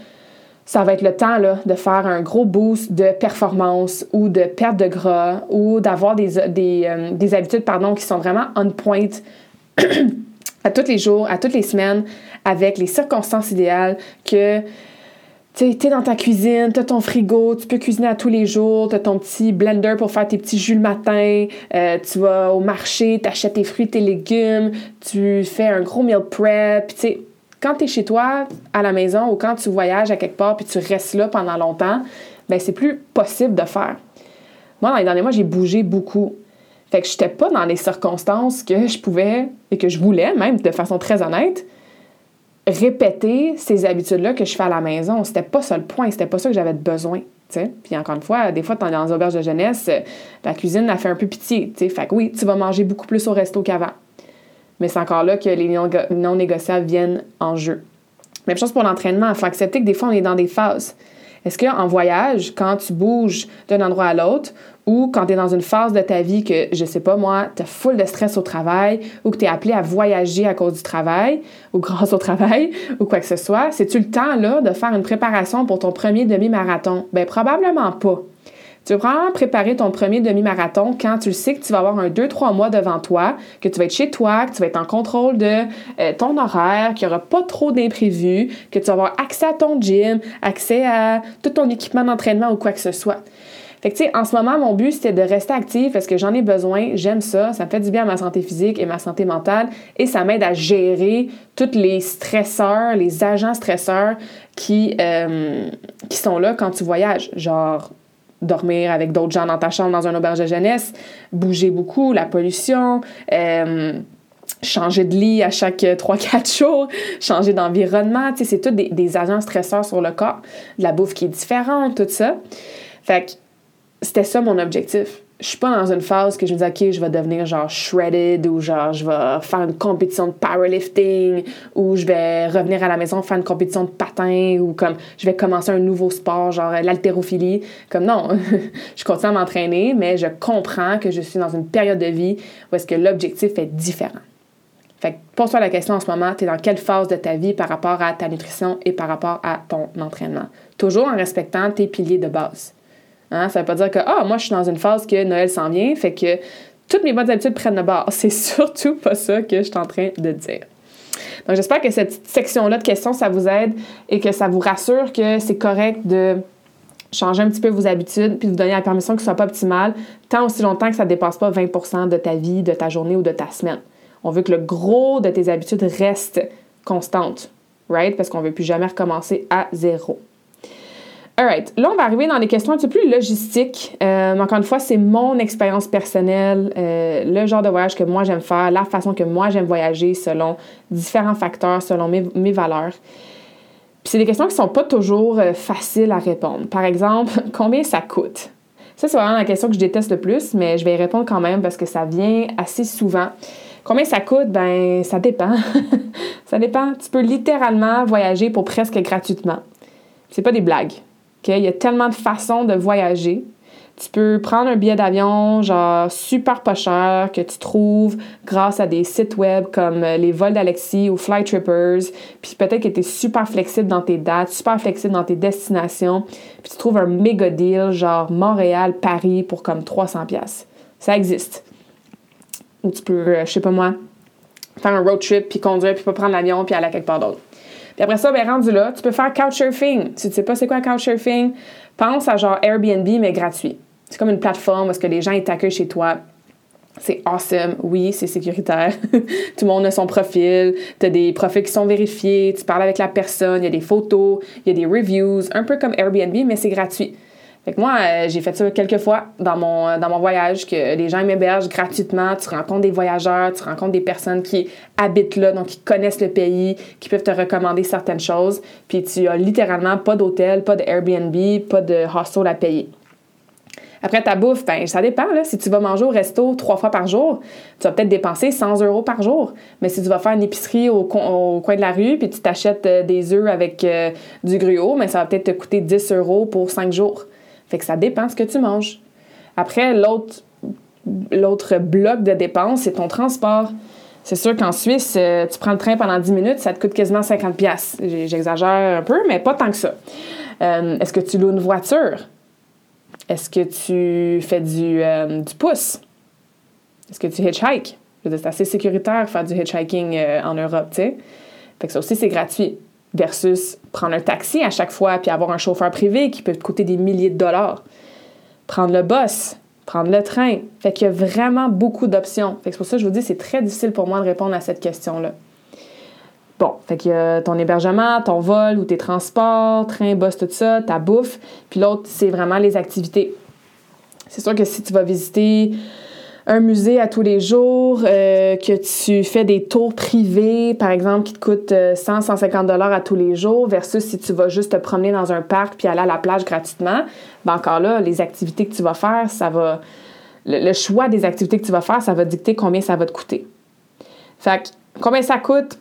ça va être le temps là, de faire un gros boost de performance ou de perte de gras ou d'avoir des, des, euh, des, habitudes pardon, qui sont vraiment on point <clears throat> à tous les jours, à toutes les semaines, avec les circonstances idéales que tu es dans ta cuisine, tu as ton frigo, tu peux cuisiner à tous les jours, tu as ton petit blender pour faire tes petits jus le matin, euh, tu vas au marché, tu achètes tes fruits, tes légumes, tu fais un gros meal prep, tu sais quand tu es chez toi, à la maison, ou quand tu voyages à quelque part puis tu restes là pendant longtemps, ben c'est plus possible de faire. Moi, dans les derniers mois, j'ai bougé beaucoup. Fait que je n'étais pas dans les circonstances que je pouvais et que je voulais, même de façon très honnête, répéter ces habitudes-là que je fais à la maison. C'était pas ça le point, c'était pas ça que j'avais besoin. Puis encore une fois, des fois, dans les auberges de jeunesse, la cuisine a fait un peu pitié. Fait que oui, tu vas manger beaucoup plus au resto qu'avant mais c'est encore là que les non négociables viennent en jeu. Même chose pour l'entraînement. Il faut accepter que des fois, on est dans des phases. Est-ce qu'en voyage, quand tu bouges d'un endroit à l'autre, ou quand tu es dans une phase de ta vie que, je sais pas moi, tu as full de stress au travail, ou que tu es appelé à voyager à cause du travail, ou <laughs> grâce au travail, ou quoi que ce soit, c'est-tu le temps de faire une préparation pour ton premier demi-marathon? Ben probablement pas. Tu vas probablement préparer ton premier demi-marathon quand tu sais que tu vas avoir un 2-3 mois devant toi, que tu vas être chez toi, que tu vas être en contrôle de euh, ton horaire, qu'il n'y aura pas trop d'imprévus, que tu vas avoir accès à ton gym, accès à tout ton équipement d'entraînement ou quoi que ce soit. Fait que, tu sais, en ce moment, mon but, c'était de rester actif parce que j'en ai besoin, j'aime ça, ça me fait du bien à ma santé physique et ma santé mentale et ça m'aide à gérer tous les stresseurs, les agents stresseurs qui, euh, qui sont là quand tu voyages. Genre, dormir avec d'autres gens dans ta chambre dans un auberge de jeunesse, bouger beaucoup, la pollution, euh, changer de lit à chaque 3-4 <laughs> jours, changer d'environnement, tu sais, c'est tout des, des, agents stresseurs sur le corps, de la bouffe qui est différente, tout ça. Fait que c'était ça mon objectif je suis pas dans une phase que je me dis, OK, je vais devenir genre shredded ou genre je vais faire une compétition de powerlifting ou je vais revenir à la maison faire une compétition de patin ou comme je vais commencer un nouveau sport, genre l'haltérophilie. Comme non, <laughs> je continue à m'entraîner, mais je comprends que je suis dans une période de vie où est-ce que l'objectif est différent. Fait que pose-toi la question en ce moment, tu es dans quelle phase de ta vie par rapport à ta nutrition et par rapport à ton entraînement? Toujours en respectant tes piliers de base. Hein? Ça veut pas dire que, ah, moi, je suis dans une phase que Noël s'en vient, fait que toutes mes bonnes habitudes prennent le bord. <laughs> C'est surtout pas ça que je suis en train de dire. Donc, j'espère que cette section-là de questions, ça vous aide et que ça vous rassure que c'est correct de changer un petit peu vos habitudes puis de vous donner la permission que ce soit pas optimal tant aussi longtemps que ça ne dépasse pas 20% de ta vie, de ta journée ou de ta semaine. On veut que le gros de tes habitudes reste constante, right? Parce qu'on ne veut plus jamais recommencer à zéro. Alright, là on va arriver dans des questions un petit peu plus logistiques. Euh, encore une fois, c'est mon expérience personnelle, euh, le genre de voyage que moi j'aime faire, la façon que moi j'aime voyager selon différents facteurs, selon mes, valeurs. Puis c'est des questions qui sont pas toujours euh, faciles à répondre. Par exemple, <laughs> combien ça coûte? Ça, c'est vraiment la question que je déteste le plus, mais je vais y répondre quand même parce que ça vient assez souvent. Combien ça coûte? Ben, ça dépend. <laughs> ça dépend. Tu peux littéralement voyager pour presque gratuitement. C'est pas des blagues. Il y a tellement de façons de voyager. Tu peux prendre un billet d'avion, genre super pas cher, que tu trouves grâce à des sites web comme euh, les vols d'Alexis ou Flytrippers. Puis peut-être que tu es super flexible dans tes dates, super flexible dans tes destinations. Puis tu trouves un méga deal, genre Montréal, Paris, pour comme 300$. Ça existe. Ou tu peux, euh, je sais pas moi, faire un road trip, puis conduire, puis pas prendre l'avion, puis aller à quelque part d'autre. Puis après ça, ben rendu là, tu peux faire couchsurfing. Si tu sais pas c'est quoi couchsurfing, pense à genre Airbnb, mais gratuit. C'est comme une plateforme où que les gens t'accueillent chez toi. C'est awesome. Oui, c'est sécuritaire. <laughs> Tout le monde a son profil. Tu as des profils qui sont vérifiés. Tu parles avec la personne. Il y a des photos. Il y a des reviews. Un peu comme Airbnb, mais c'est gratuit. Fait que moi, euh, j'ai fait ça quelques fois dans mon, euh, dans mon voyage, que les gens m'hébergent gratuitement. Tu rencontres des voyageurs, tu rencontres des personnes qui habitent là, donc qui connaissent le pays, qui peuvent te recommander certaines choses. Puis tu as littéralement pas d'hôtel, pas de Airbnb, pas de hostel à payer. Après ta bouffe, ben, ça dépend. Si tu vas manger au resto trois fois par jour, tu vas peut-être dépenser 100 euros par jour. Mais si tu vas faire une épicerie au, coin de la rue puis tu t'achètes euh, des œufs avec du gruau, mais ça va peut-être te coûter 10 euros pour cinq jours. Fait que ça dépend ce que tu manges. Après, l'autre, bloc de dépenses, c'est ton transport. C'est sûr qu'en Suisse, euh, tu prends le train pendant 10 minutes, ça te coûte quasiment 50 pièces. J'exagère un peu, mais pas tant que ça. Euh, est-ce que tu loues une voiture? Est-ce que tu fais du, euh, pouce? Est-ce que tu hitchhikes? C'est assez sécuritaire faire du hitchhiking en Europe, tu sais. Fait que ça aussi, c'est gratuit versus prendre un taxi à chaque fois puis avoir un chauffeur privé qui peut te coûter des milliers de dollars. Prendre le bus, prendre le train. Fait qu'il y a vraiment beaucoup d'options. Fait c'est pour ça que je vous dis c'est très difficile pour moi de répondre à cette question-là. Bon, fait y a ton hébergement, ton vol ou tes transports, train, bus, tout ça, ta bouffe. Puis l'autre, c'est vraiment les activités. C'est sûr que si tu vas visiter un musée à tous les jours, euh, que tu fais des tours privés, par exemple, qui te coûtent 100, 150 dollars à tous les jours, versus si tu vas juste te promener dans un parc puis aller à la plage gratuitement, ben encore là, les activités que tu vas faire, ça va... Le, choix des activités que tu vas faire, ça va dicter combien ça va te coûter. Fait que, combien ça coûte?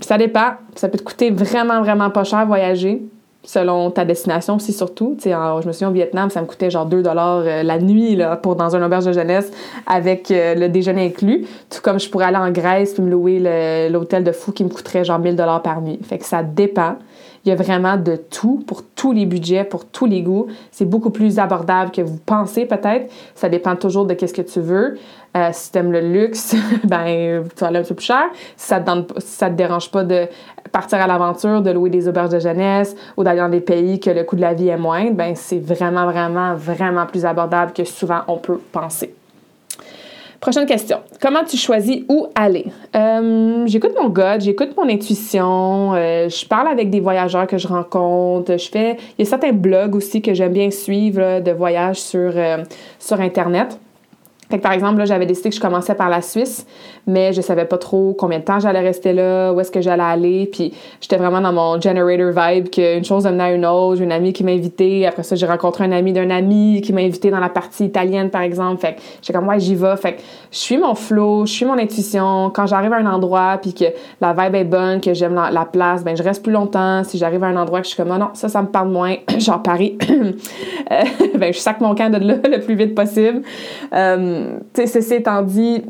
Ça dépend. Ça peut te coûter vraiment, vraiment pas cher voyager selon ta destination aussi surtout. Sais, je me souviens au Vietnam, ça me coûtait genre 2 dollars euh, la nuit là, pour dans un auberge de jeunesse avec euh, le déjeuner inclus. Tout comme je pourrais aller en Grèce puis me louer l'hôtel de fou qui me coûterait genre 1000 dollars par nuit. Fait que ça dépend. Il y a vraiment de tout pour tous les budgets, pour tous les goûts. C'est beaucoup plus abordable que vous pensez peut-être. Ça dépend toujours de qu'est-ce que tu veux. Euh, si tu aimes le luxe, <laughs> ben tu vas aller un peu plus cher. Si ça te, ça te dérange pas de partir à l'aventure, de louer des auberges de jeunesse ou d'aller dans des pays que le coût de la vie est moindre, ben c'est vraiment, vraiment, vraiment plus abordable que souvent on peut penser. Prochaine question. Comment tu choisis où aller? Euh, j'écoute mon gut, j'écoute mon intuition, euh, je parle avec des voyageurs que je rencontre, je fais... Il y a certains blogs aussi que j'aime bien suivre de voyages sur, sur Internet. Fait que par exemple, là, j'avais décidé que je commençais par la Suisse, mais je savais pas trop combien de temps j'allais rester là, où est-ce que j'allais aller, puis j'étais vraiment dans mon generator vibe qu'une chose amenait à une autre, une amie qui m'a invité, après ça j'ai rencontré un ami d'un ami qui m'a invité dans la partie italienne par exemple, fait que j'étais comme ouais, j'y vais, fait que je suis mon flow, je suis mon intuition, quand j'arrive à un endroit puis que la vibe est bonne, que j'aime la, place, ben je reste plus longtemps, si j'arrive à un endroit que je suis comme oh non, ça ça me parle moins, <clears throat> genre Paris. <clears throat> Euh, ben je sac mon camp de là <laughs> le plus vite possible. Euh, ceci étant dit,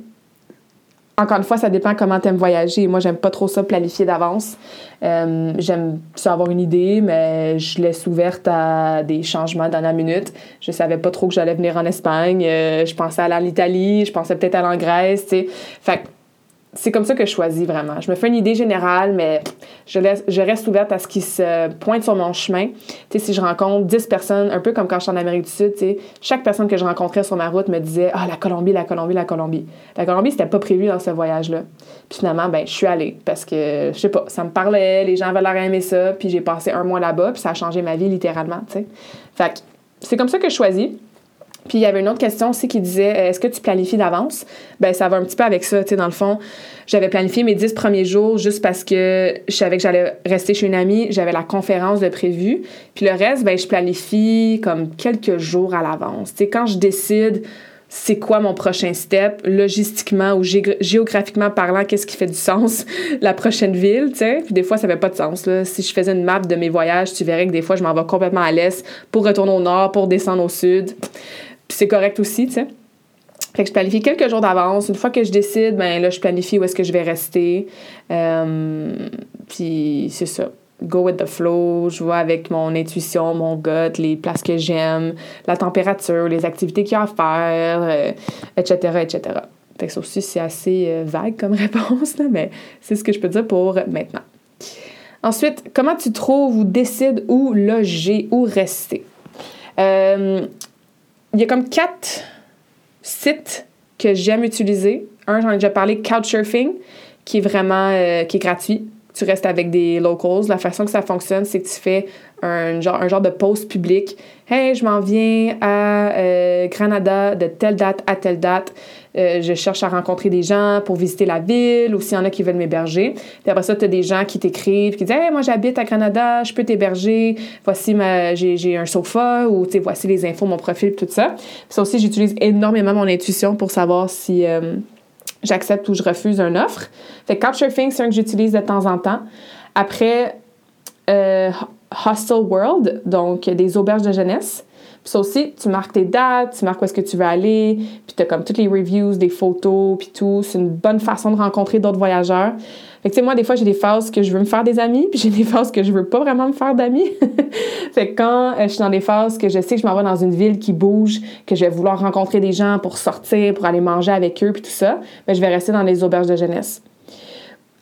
encore une fois, ça dépend comment tu aimes voyager. Moi, j'aime pas trop ça planifier d'avance. Euh, j'aime ça avoir une idée, mais je laisse ouverte à des changements dans la minute. Je savais pas trop que j'allais venir en Espagne. Euh, je pensais aller en Italie, je pensais peut-être aller en Grèce, tu c'est comme ça que je choisis vraiment. Je me fais une idée générale, mais je, reste ouverte à ce qui se pointe sur mon chemin. Si je rencontre 10 personnes, un peu comme quand je suis en Amérique du Sud, chaque personne que je rencontrais sur ma route me disait Ah, la Colombie, la Colombie, la Colombie. La Colombie, c'était pas prévu dans ce voyage-là. Puis finalement, ben, je suis allée parce que, je sais pas, ça me parlait, les gens avaient l'air aimer ça, puis j'ai passé un mois là-bas, puis ça a changé ma vie littéralement, tu sais. Fait c'est comme ça que je choisis. Puis il y avait une autre question aussi qui disait euh, est-ce que tu planifies d'avance? Ben ça va un petit peu avec ça, dans le fond, j'avais planifié mes dix premiers jours juste parce que je savais que j'allais rester chez une amie, j'avais la conférence de prévu. Puis le reste ben je planifie comme quelques jours à l'avance. Quand je décide c'est quoi mon prochain step, logistiquement ou géographiquement parlant, qu'est-ce qui fait du sens, <laughs> la prochaine ville, tu. Puis des fois, ça fait pas de sens, là. Si je faisais une map de mes voyages, tu verrais que des fois, je m'en vais complètement à l'est pour retourner au nord, pour descendre au sud. Puis c'est correct aussi, tu sais. Fait que je planifie quelques jours d'avance. Une fois que je décide, ben là, je planifie où est-ce que je vais rester. Euh, puis c'est ça. Go with the flow. Je vois avec mon intuition, mon gut, les places que j'aime, la température, les activités qu'il y a à faire, etc., euh, etc. Fait que ça aussi, c'est assez euh, vague comme <laughs> réponse, là, mais c'est ce que je peux dire pour maintenant. Ensuite, comment tu trouves ou décides où loger, où rester? Il y a comme quatre sites que j'aime utiliser. Un, j'en ai déjà parlé, Couchsurfing, qui est vraiment euh, qui est gratuit. Tu restes avec des locals. La façon que ça fonctionne, c'est que tu fais un genre, un genre de post public. Hey, je m'en viens à euh, Granada de telle date à telle date. Euh, je cherche à rencontrer des gens pour visiter la ville ou s'il y en a qui veulent m'héberger. Puis après ça, tu as des gens qui t'écrivent, qui disent Hey, moi j'habite à Granada, je peux t'héberger. Voici ma, j'ai, un sofa ou voici les infos, mon profil, tout ça. Puis ça aussi, j'utilise énormément mon intuition pour savoir si. Euh, j'accepte ou je refuse une offre. Fait que Couchsurfing, c'est un que j'utilise de temps en temps. Après, euh, Hostel World, donc des auberges de jeunesse. Puis ça aussi, tu marques tes dates, tu marques où est-ce que tu veux aller, puis tu as comme toutes les reviews, des photos, puis tout. C'est une bonne façon de rencontrer d'autres voyageurs. Fait que, tu sais, moi, des fois, j'ai des phases que je veux me faire des amis, <laughs> puis j'ai des phases que je veux pas vraiment me faire d'amis. <laughs> fait que quand euh, je suis dans des phases que je sais que je m'en vais dans une ville qui bouge, que je vais vouloir rencontrer des gens pour sortir, pour aller manger avec eux, puis tout ça, ben, je vais rester dans les auberges de jeunesse.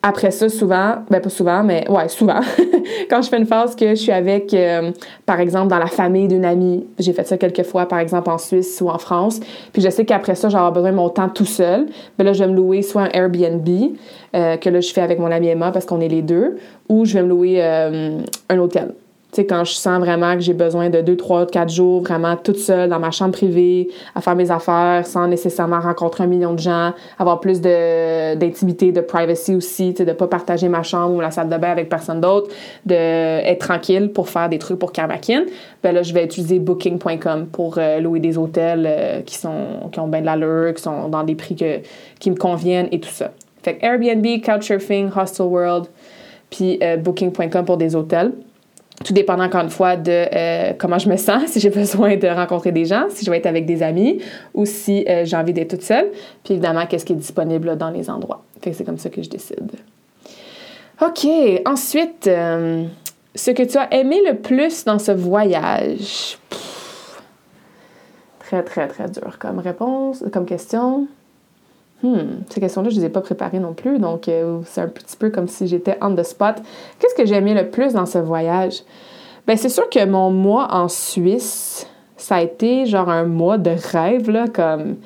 Après ça, souvent, ben pas souvent, mais ouais, souvent, <laughs> quand je fais une phase que je suis avec, euh, par exemple, dans la famille d'une amie, j'ai fait ça quelques fois, par exemple, en Suisse ou en France, puis je sais qu'après ça, j'aurai besoin de mon temps tout seul, ben là, je vais me louer soit un Airbnb, euh, que là, je fais avec mon ami Emma parce qu'on est les deux, ou je vais me louer euh, un hôtel quand je sens vraiment que j'ai besoin de 2, 3, 4 jours, vraiment toute seule dans ma chambre privée, à faire mes affaires sans nécessairement rencontrer un million de gens, avoir plus d'intimité, de, privacy aussi, de ne pas partager ma chambre ou la salle de bain avec personne d'autre, d'être tranquille pour faire des trucs pour Karmakin, ben là, je vais utiliser booking.com pour euh, louer des hôtels euh, qui, sont, qui ont bien de l'allure, qui sont dans des prix que, qui me conviennent et tout ça. Fait Airbnb, Couchsurfing, Hostel World, puis euh, booking.com pour des hôtels tout dépendant encore une fois de euh, comment je me sens, <laughs> si j'ai besoin de rencontrer des gens, si je vais être avec des amis ou si euh, j'ai envie d'être toute seule. Puis évidemment, qu'est-ce qui est disponible dans les endroits. Fait que c'est comme ça que je décide. OK, ensuite, euh, ce que tu as aimé le plus dans ce voyage? très, très, très dur comme réponse, comme question. Hmm, ces questions-là, je ne les ai pas préparées non plus, donc euh, c'est un petit peu comme si j'étais on the spot. Qu'est-ce que j'ai aimé le plus dans ce voyage? Bien, c'est sûr que mon mois en Suisse, ça a été genre un mois de rêve, là, comme...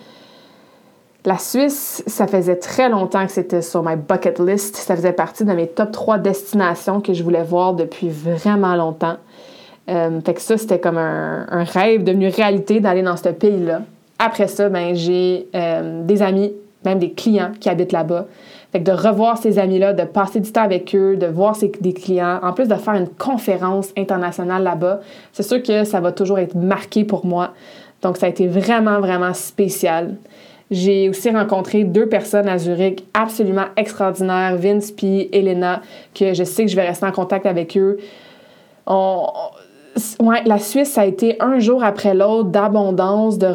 La Suisse, ça faisait très longtemps que c'était sur ma bucket list. Ça faisait partie de mes top 3 destinations que je voulais voir depuis vraiment longtemps. Euh, fait que ça, c'était comme un, rêve devenu réalité d'aller dans ce pays-là. Après ça, ben, j'ai euh, des amis même des clients qui habitent là-bas. Fait que de revoir ces amis-là, de passer du temps avec eux, de voir ces, des clients, en plus de faire une conférence internationale là-bas, c'est sûr que ça va toujours être marqué pour moi. Donc, ça a été vraiment, vraiment spécial. J'ai aussi rencontré deux personnes à Zurich absolument extraordinaires, Vince puis Elena, que je sais que je vais rester en contact avec eux. On, ouais, la Suisse, ça a été un jour après l'autre d'abondance, de,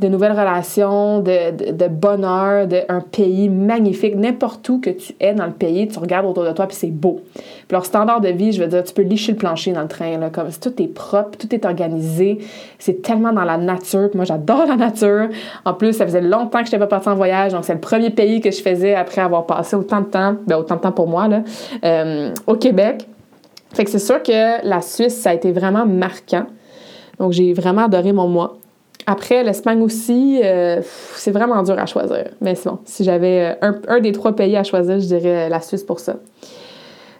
de nouvelles relations, de, de, bonheur, de un pays magnifique. N'importe où que tu es dans le pays, tu regardes autour de toi puis c'est beau. Puis leur standard de vie, je veux dire, tu peux licher le plancher dans le train, là, comme tout est propre, tout est organisé. C'est tellement dans la nature. moi, j'adore la nature. En plus, ça faisait longtemps que je n'étais pas partie en voyage, donc c'est le premier pays que je faisais après avoir passé autant de temps, ben, autant de temps pour moi, là, euh, au Québec. Fait que c'est sûr que la Suisse, ça a été vraiment marquant. Donc, j'ai vraiment adoré mon mois. Après, l'Espagne aussi, euh, c'est vraiment dur à choisir. Mais c'est bon, si j'avais euh, un, des trois pays à choisir, je dirais la Suisse pour ça.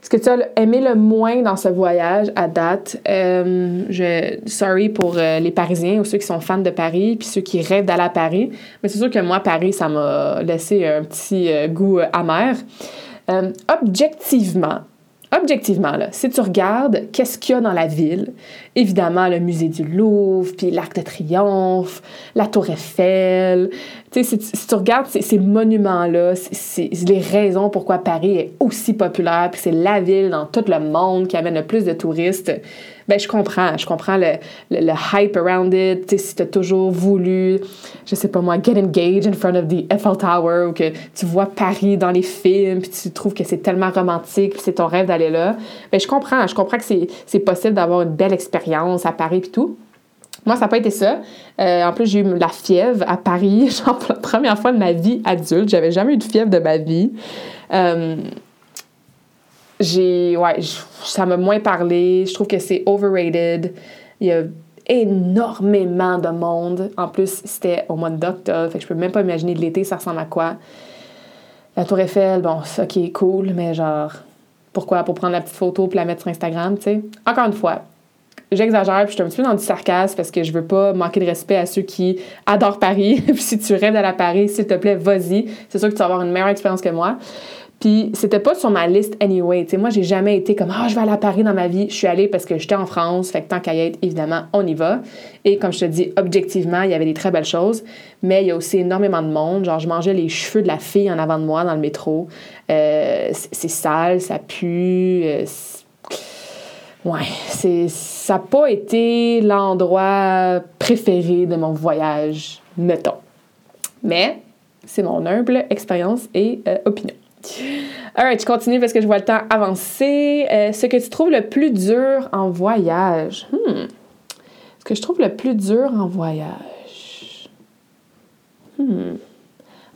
Ce que tu as aimé le moins dans ce voyage à date, euh, je, sorry pour les Parisiens ou ceux qui sont fans de Paris, puis ceux qui rêvent d'aller à Paris, mais c'est sûr que moi, Paris, ça m'a laissé un petit goût amer. objectivement, objectivement, là, si tu regardes qu'est-ce qu'il y a dans la ville, évidemment le musée du Louvre, puis l'Arc de Triomphe, la Tour Eiffel, tu sais, si, tu regardes ces, monuments-là, c'est les raisons pourquoi Paris est aussi populaire, puis c'est la ville dans tout le monde qui amène le plus de touristes, ben je comprends, je comprends le, le, hype around it, tu sais, si tu as toujours voulu, je sais pas moi, get engaged in front of the Eiffel Tower, ou que tu vois Paris dans les films, puis tu trouves que c'est tellement romantique, puis c'est ton rêve d'aller là, ben je comprends, je comprends que c'est possible d'avoir une belle expérience à Paris puis tout. Moi, ça n'a pas été ça. Euh, en plus, j'ai eu la fièvre à Paris, <laughs> genre pour la première fois de ma vie adulte. J'avais jamais eu de fièvre de ma vie. Euh, j'ai ouais ça m'a moins parlé je trouve que c'est overrated il y a énormément de monde en plus c'était au mois d'octobre fait que je peux même pas imaginer de l'été ça ressemble à quoi la tour Eiffel bon est cool mais genre pourquoi? Pour prendre la petite photo puis la mettre sur Instagram tu sais encore une fois j'exagère puis je suis un petit peu dans du sarcasme parce que je veux pas manquer de respect à ceux qui adorent Paris <laughs> puis si tu rêves d'aller à Paris s'il te plaît vas-y c'est sûr que tu vas avoir une meilleure expérience que moi puis c'était pas sur ma liste anyway. sais, moi, j'ai jamais été comme Ah, je vais aller à Paris dans ma vie. Je suis allée parce que j'étais en France. Fait que tant qu'à y être, évidemment, on y va. Et comme je te dis, objectivement, il y avait des très belles choses. Mais il y a aussi énormément de monde. Genre, je mangeais les cheveux de la fille en avant de moi dans le métro. Euh, c'est sale, ça pue. Euh, ouais, c'est, ça n'a pas été l'endroit préféré de mon voyage, mettons. Mais c'est mon humble expérience et euh, opinion. Alright, je continue parce que je vois le temps avancer. Euh, ce que tu trouves le plus dur en voyage? Hmm. Ce que je trouve le plus dur en voyage? Hmm.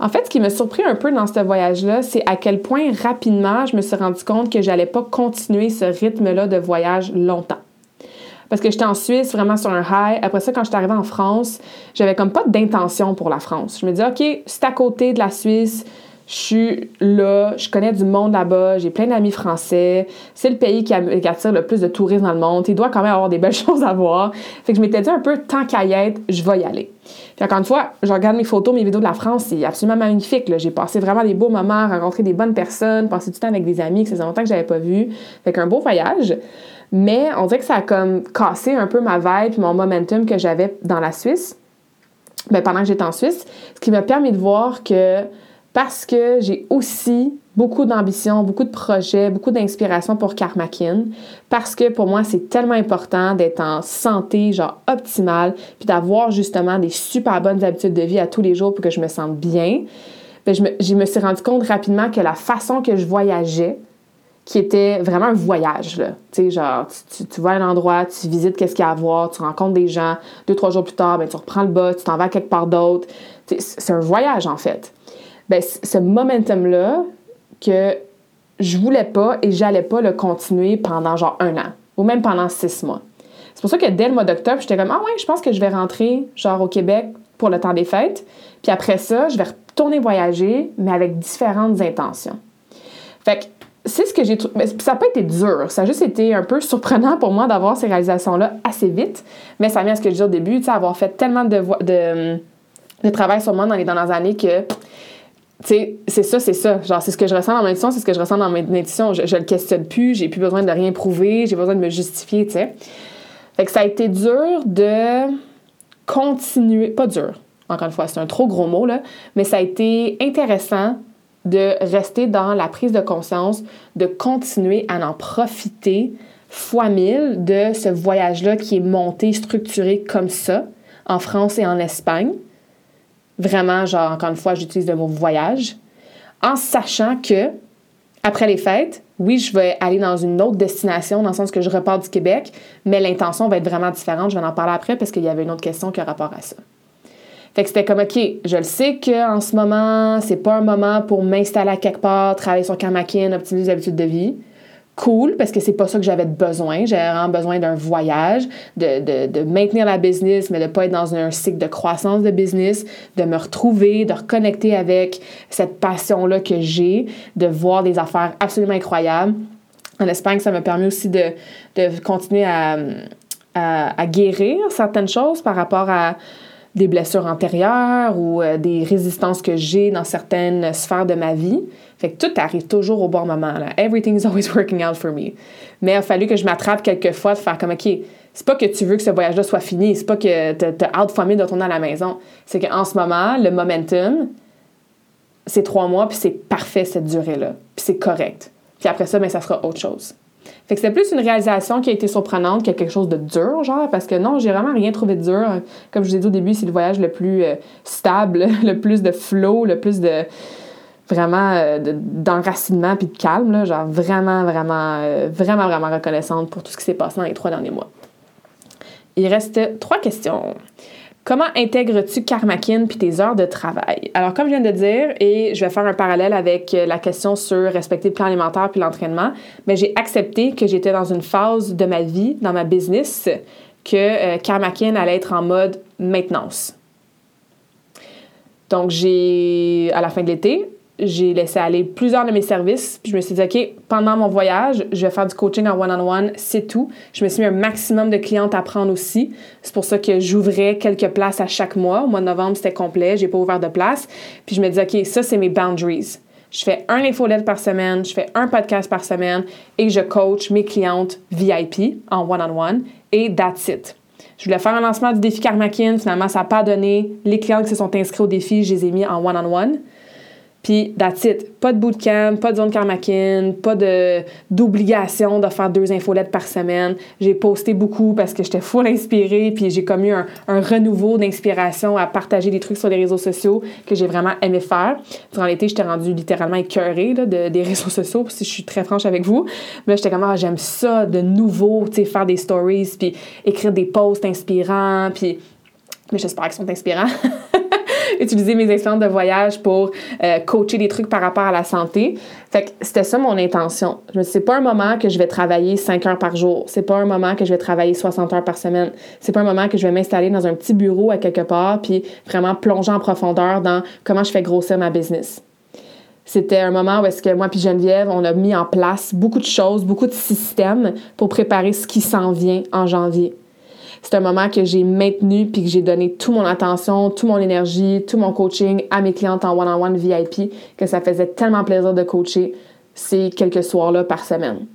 En fait, ce qui m'a surpris un peu dans ce voyage-là, c'est à quel point rapidement je me suis rendu compte que j'allais pas continuer ce rythme-là de voyage longtemps. Parce que j'étais en Suisse, vraiment sur un high. Après ça, quand je suis arrivée en France, j'avais comme pas d'intention pour la France. Je me disais, OK, c'est à côté de la Suisse, je suis là, je connais du monde là-bas, j'ai plein d'amis français. C'est le pays qui, attire le plus de touristes dans le monde. Il doit quand même avoir des belles <laughs> choses à voir. Fait que je m'étais dit un peu, tant qu'à y être, je vais y aller. Puis encore une fois, je regarde mes photos, mes vidéos de la France, c'est absolument magnifique. J'ai passé vraiment des beaux moments, rencontré des bonnes personnes, passé du temps avec des amis que ça faisait longtemps que j'avais pas vu. Fait qu'un beau voyage. Mais on dirait que ça a comme cassé un peu ma vibe mon momentum que j'avais dans la Suisse. Ben, pendant que j'étais en Suisse. Ce qui m'a permis de voir que parce que j'ai aussi beaucoup d'ambition, beaucoup de projets, beaucoup d'inspiration pour Karmakin, parce que pour moi, c'est tellement important d'être en santé, genre optimale, puis d'avoir justement des super bonnes habitudes de vie à tous les jours pour que je me sente bien. Bien, je, me, suis rendu compte rapidement que la façon que je voyageais, qui était vraiment un voyage, là. Tu sais, genre, tu, tu, vas à un endroit, tu visites qu'est-ce qu'il y a à voir, tu rencontres des gens, deux, trois jours plus tard, ben, tu reprends le bas, tu t'en vas quelque part d'autre. C'est un voyage, en fait ben, ce momentum-là que je voulais pas et j'allais pas le continuer pendant genre un an ou même pendant six mois. C'est pour ça que dès le mois d'octobre, j'étais comme Ah ouais, je pense que je vais rentrer genre au Québec pour le temps des fêtes. Puis après ça, je vais retourner voyager, mais avec différentes intentions. Fait que c'est ce que j'ai trouvé. Ça n'a pas été dur. Ça a juste été un peu surprenant pour moi d'avoir ces réalisations-là assez vite. Mais ça vient à ce que je disais au début, tu sais, avoir fait tellement de, de, de travail sur moi dans les dernières années que c'est ça, c'est ça. Genre, c'est ce que je ressens dans ma édition, c'est ce que je ressens dans ma édition. Je, je le questionne plus, j'ai plus besoin de rien prouver, j'ai besoin de me justifier, tu sais. Fait que ça a été dur de continuer, pas dur, encore une fois, c'est un trop gros mot, là, mais ça a été intéressant de rester dans la prise de conscience, de continuer à en profiter fois mille de ce voyage-là qui est monté, structuré comme ça, en France et en Espagne. Vraiment, genre, encore une fois, j'utilise le mot voyage, en sachant que, après les fêtes, oui, je vais aller dans une autre destination, dans le sens que je repars du Québec, mais l'intention va être vraiment différente. Je vais en parler après parce qu'il y avait une autre question qui a rapport à ça. Fait que c'était comme, OK, je le sais qu'en ce moment, c'est pas un moment pour m'installer à quelque part, travailler sur Karmakin, optimiser les habitudes de vie. Cool, parce que c'est pas ça que j'avais besoin. J'avais vraiment besoin d'un voyage, de, de, maintenir la business, mais de pas être dans un cycle de croissance de business, de me retrouver, de reconnecter avec cette passion-là que j'ai, de voir des affaires absolument incroyables. En Espagne, ça m'a permis aussi de, de continuer à, à, à guérir certaines choses par rapport à des blessures antérieures ou euh, des résistances que j'ai dans certaines sphères de ma vie. Fait que tout arrive toujours au bon moment. Là. Everything is always <laughs> working out for me. Mais il a fallu que je m'attrape quelques fois de faire comme, OK, c'est pas que tu veux que ce voyage-là soit fini, c'est pas que t'as hâte de retourner à la maison. C'est qu'en ce moment, le momentum, c'est trois mois, puis c'est parfait cette durée-là. Puis c'est correct. Puis après ça, ben, ça sera autre chose. Fait que c'était plus une réalisation qui a été surprenante que quelque chose de dur, genre, parce que non, j'ai vraiment rien trouvé de dur. Comme je vous ai dit au début, c'est le voyage le plus euh, stable, <laughs> le plus de flow, le plus de vraiment euh, d'enracinement puis de calme, là, genre vraiment, vraiment, euh, vraiment, vraiment reconnaissante pour tout ce qui s'est passé dans les trois derniers mois. Il reste trois questions. Comment intègres-tu Karmakin puis tes heures de travail? Alors, comme je viens de dire, et je vais faire un parallèle avec euh, la question sur respecter le plan alimentaire puis l'entraînement, mais j'ai accepté que j'étais dans une phase de ma vie, dans ma business, que euh, Karmakin allait être en mode maintenance. Donc, j'ai, à la fin de l'été, j'ai laissé aller plusieurs de mes services. Puis je me suis dit, OK, pendant mon voyage, je vais faire du coaching en one-on-one, c'est tout. Je me suis mis un maximum de clientes à prendre aussi. C'est pour ça que j'ouvrais quelques places à chaque mois. Au mois de novembre, c'était complet. J'ai pas ouvert de place. Puis je me dis, OK, ça, c'est mes boundaries. Je fais un infolette par semaine, je fais un podcast par semaine et je coach mes clientes VIP en one-on-one et that's it. Je voulais faire un lancement du défi Karmakin. Finalement, ça n'a pas donné. Les clients qui se sont inscrits au défi, je les ai mis en one-on-one. -on -one. Puis, that's it. Pas de bootcamp, pas de zone karmakin, pas de, d'obligation de faire deux infolettes par semaine. J'ai posté beaucoup parce que j'étais full inspirée, puis j'ai comme eu un, renouveau d'inspiration à partager des trucs sur les réseaux sociaux que j'ai vraiment aimé faire. Durant l'été, j'étais rendue littéralement écœurée là, de, des <laughs> réseaux sociaux, si je suis très franche avec vous. Mais j'étais comme, ah, j'aime ça, de nouveau, tu sais, faire des stories, puis écrire des posts inspirants, puis... Mais j'espère qu'ils sont inspirants. <laughs> <laughs> utiliser mes expériences de voyage pour euh, coacher des trucs par rapport à la santé. Fait que c'était ça mon intention. Je me c'est pas un moment que je vais travailler 5 heures par jour. C'est pas un moment que je vais travailler 60 heures par semaine. C'est pas un moment que je vais m'installer dans un petit bureau à quelque part puis vraiment plonger en profondeur dans comment je fais grossir ma business. C'était un moment où est-ce que moi puis Geneviève, on a mis en place beaucoup de choses, beaucoup de systèmes pour préparer ce qui s'en vient en janvier. C'est un moment que j'ai maintenu puis que j'ai donné toute mon attention, toute mon énergie, tout mon coaching à mes clientes en one-on-one VIP que ça faisait tellement plaisir de coacher ces quelques soirs-là par semaine.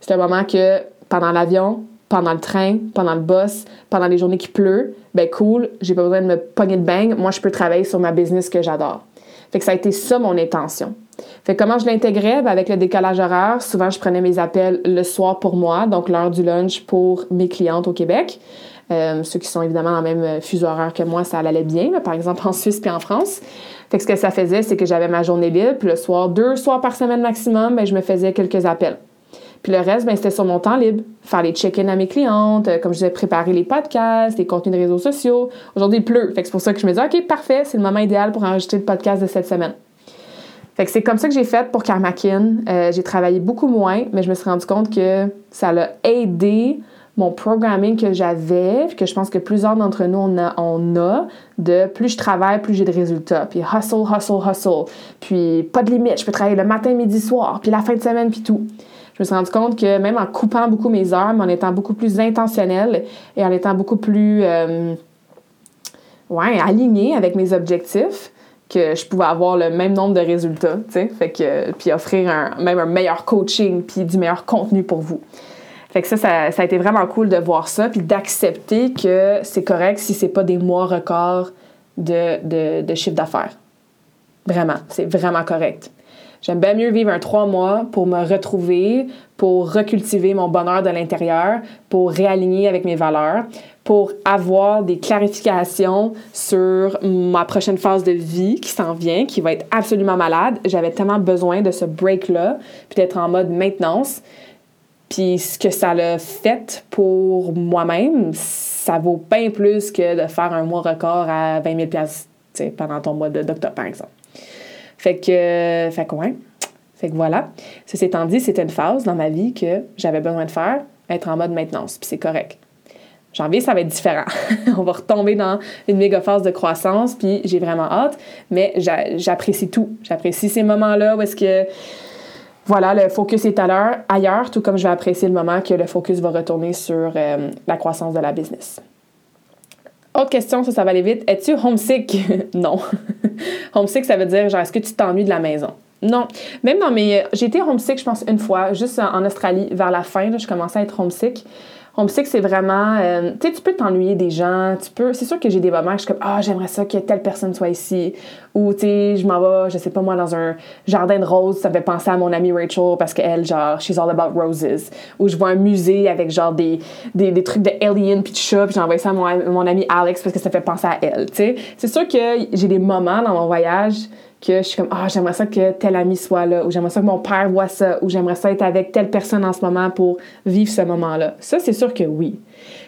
C'est un moment que pendant l'avion, pendant le train, pendant le bus, pendant les journées qui pleut, ben cool, j'ai pas besoin de me pogner de bang, moi je peux travailler sur ma business que j'adore. Fait que ça a été ça mon intention. Fait comment je l'intégrais? Ben, avec le décalage horaire, souvent je prenais mes appels le soir pour moi, donc l'heure du lunch pour mes clientes au Québec. Euh, ceux qui sont évidemment dans même euh, fuseau horaire que moi, ça allait bien, par exemple en Suisse puis en France. Fait que ce que ça faisait, c'est que j'avais ma journée libre, puis le soir, deux soirs par semaine maximum, ben, je me faisais quelques appels. Puis le reste, ben, c'était sur mon temps libre. Faire les check-in à mes clientes, euh, comme je disais, préparer les podcasts, les contenus de réseaux sociaux. Aujourd'hui, il pleut. Fait que c'est pour ça que je me dis, OK, parfait, c'est le moment idéal pour enregistrer le podcast de cette semaine. Fait que c'est comme ça que j'ai fait pour Karmakin. Euh, j'ai travaillé beaucoup moins, mais je me suis rendu compte que ça l'a aidé mon programming que j'avais, que je pense que plusieurs d'entre nous on a, on a, de plus je travaille, plus j'ai de résultats. Puis hustle, hustle, hustle. Puis pas de limite, je peux travailler le matin, midi, soir, puis la fin de semaine, puis tout. Je me suis rendu compte que même en coupant beaucoup mes heures, mais en étant beaucoup plus intentionnelle et en étant beaucoup plus euh, ouais, avec mes objectifs, que je pouvais avoir le même nombre de résultats, tu sais, puis offrir un, même un meilleur coaching puis du meilleur contenu pour vous. Fait que ça, ça, a été vraiment cool de voir ça puis d'accepter que c'est correct si c'est pas des mois records de chiffre d'affaires. Vraiment, c'est vraiment correct. J'aime bien mieux vivre un trois mois pour me retrouver, pour recultiver mon bonheur de l'intérieur, pour réaligner avec mes valeurs, pour avoir des clarifications sur ma prochaine phase de vie qui s'en vient, qui va être absolument malade. J'avais tellement besoin de ce break-là, puis d'être en mode maintenance. Puis ce que ça l'a fait pour moi-même, ça vaut bien plus que de faire un mois record à 20 000 pendant ton mois d'octobre, par exemple. Fait que, fait que, ouais. Fait que voilà. Ceci étant dit, c'était une phase dans ma vie que j'avais besoin de faire, être en mode maintenance, puis c'est correct. Janvier, ça va être différent. <laughs> On va retomber dans une méga phase de croissance, puis j'ai vraiment hâte, mais j'apprécie tout. J'apprécie ces moments-là où est-ce que, voilà, le focus est à l'heure, ailleurs, tout comme je vais apprécier le moment que le focus va retourner sur euh, la croissance de la business. Autre question, ça, va aller vite. Es-tu homesick? <laughs> non. <laughs> homesick, ça veut dire, genre, est-ce que tu t'ennuies de la maison? Non. Même dans mes. J'ai été homesick, je pense, une fois, juste en Australie, vers la fin, je commençais à être homesick. Homesick, c'est vraiment, euh, tu sais, tu peux t'ennuyer des gens, tu peux, c'est sûr que j'ai des moments où je suis comme, ah, j'aimerais ça que telle personne soit ici, ou tu sais, je m'en vais, je sais pas moi, dans un jardin de roses, ça me fait penser à mon amie Rachel parce qu'elle, genre, she's all about roses, ou je vois un musée avec genre des, des, des trucs de alien puis de chat, puis j'envoie ça à mon, mon ami Alex parce que ça fait penser à elle, tu sais. C'est sûr que j'ai des moments dans mon voyage que je suis comme ah j'aimerais ça que tel ami soit là ou j'aimerais ça que mon père voit ça ou j'aimerais ça être avec telle personne en ce moment pour vivre ce moment-là. Ça c'est sûr que oui.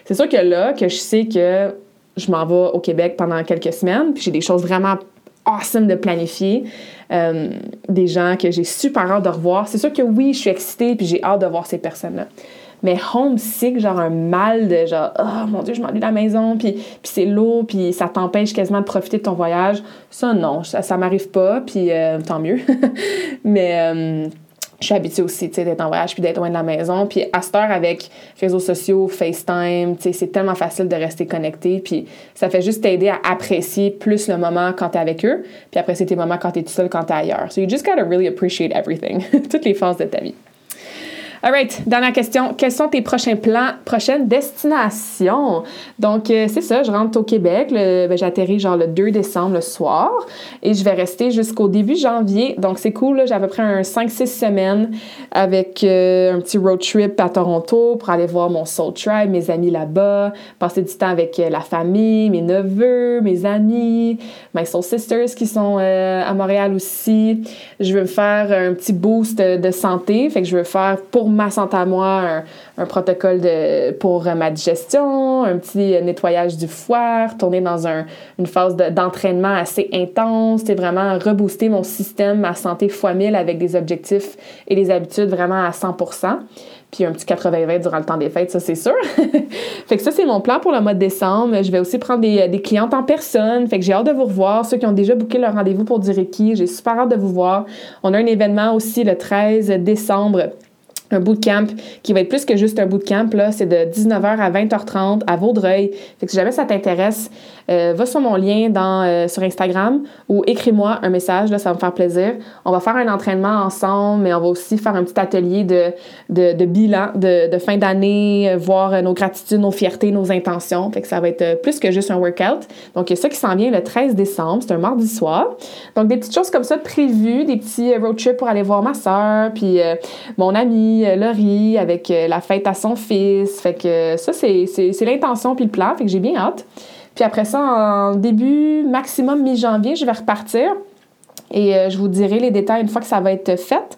C'est sûr que là que je sais que je m'en vais au Québec pendant quelques semaines puis j'ai des choses vraiment awesome de planifier, euh, des gens que j'ai super hâte de revoir. C'est sûr que oui, je suis excitée puis j'ai hâte de voir ces personnes-là. Mais homesick, genre un mal de genre, oh mon Dieu, je m'ennuie de la maison, puis, puis c'est lourd, puis ça t'empêche quasiment de profiter de ton voyage. Ça, non, ça, m'arrive pas, puis euh, tant mieux. <laughs> Mais euh, je suis habituée aussi d'être en voyage puis d'être loin de la maison. Puis à cette heure, avec réseaux sociaux, FaceTime, c'est tellement facile de rester connecté. Puis ça fait juste t'aider à apprécier plus le moment quand t'es avec eux, puis apprécier tes moments quand t'es tout seul, quand t'es ailleurs. So you just gotta really appreciate everything, <laughs> toutes les phases de ta vie. Alright, dernière question. Quels sont tes prochains plans, prochaines destinations? Donc, euh, c'est ça, je rentre au Québec. Ben, j'atterris genre le 2 décembre le soir et je vais rester jusqu'au début janvier. Donc, c'est cool. J'ai à peu près un 5-6 semaines avec euh, un petit road trip à Toronto pour aller voir mon Soul Tribe, mes amis là-bas, passer du temps avec euh, la famille, mes neveux, mes amis, mes Soul Sisters qui sont à Montréal aussi. Je veux me faire un petit boost de santé. Fait que je veux faire pour ma santé à moi, un, protocole pour ma digestion, un petit nettoyage du foie, retourner dans un, une phase d'entraînement assez intense, c'est vraiment rebooster mon système, ma santé fois 1000 avec des objectifs et des habitudes vraiment à 100 puis un petit 80-20 durant le temps des fêtes, ça c'est sûr. <laughs> fait que ça, c'est mon plan pour le mois de décembre. Je vais aussi prendre des, des clientes en personne. Fait que j'ai hâte de vous revoir. Ceux qui ont déjà booké leur rendez-vous pour du Reiki, j'ai super hâte de vous voir. On a un événement aussi le 13 décembre un bootcamp qui va être plus que juste un bootcamp. Là, c'est de 19h à 20h30 à Vaudreuil. Fait que si jamais ça t'intéresse, euh, va sur mon lien dans, euh, sur Instagram ou écris-moi un message, là, ça va me faire plaisir. On va faire un entraînement ensemble, mais on va aussi faire un petit atelier de, de, de bilan de, de fin d'année, euh, voir nos gratitudes, nos fiertés, nos intentions. Ça va être plus que juste un workout. Donc, il y a ça qui s'en vient le 13 décembre, c'est un mardi soir. Donc, des petites choses comme ça prévues, des petits road trips pour aller voir ma soeur, puis mon ami Laurie avec la fête à son fils. Fait que ça, c'est l'intention puis le plan. Fait que j'ai bien hâte. Puis après ça, en début, maximum mi-janvier, je vais repartir. Et euh, je vous dirai les détails une fois que ça va être fait.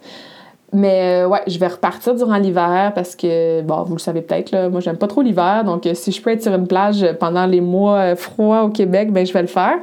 Mais euh, ouais, je vais repartir durant l'hiver parce que, bon, vous le savez peut-être, là, moi j'aime pas trop l'hiver. Donc, euh, si je peux être sur une plage pendant les mois euh, froids au Québec, ben je vais le faire.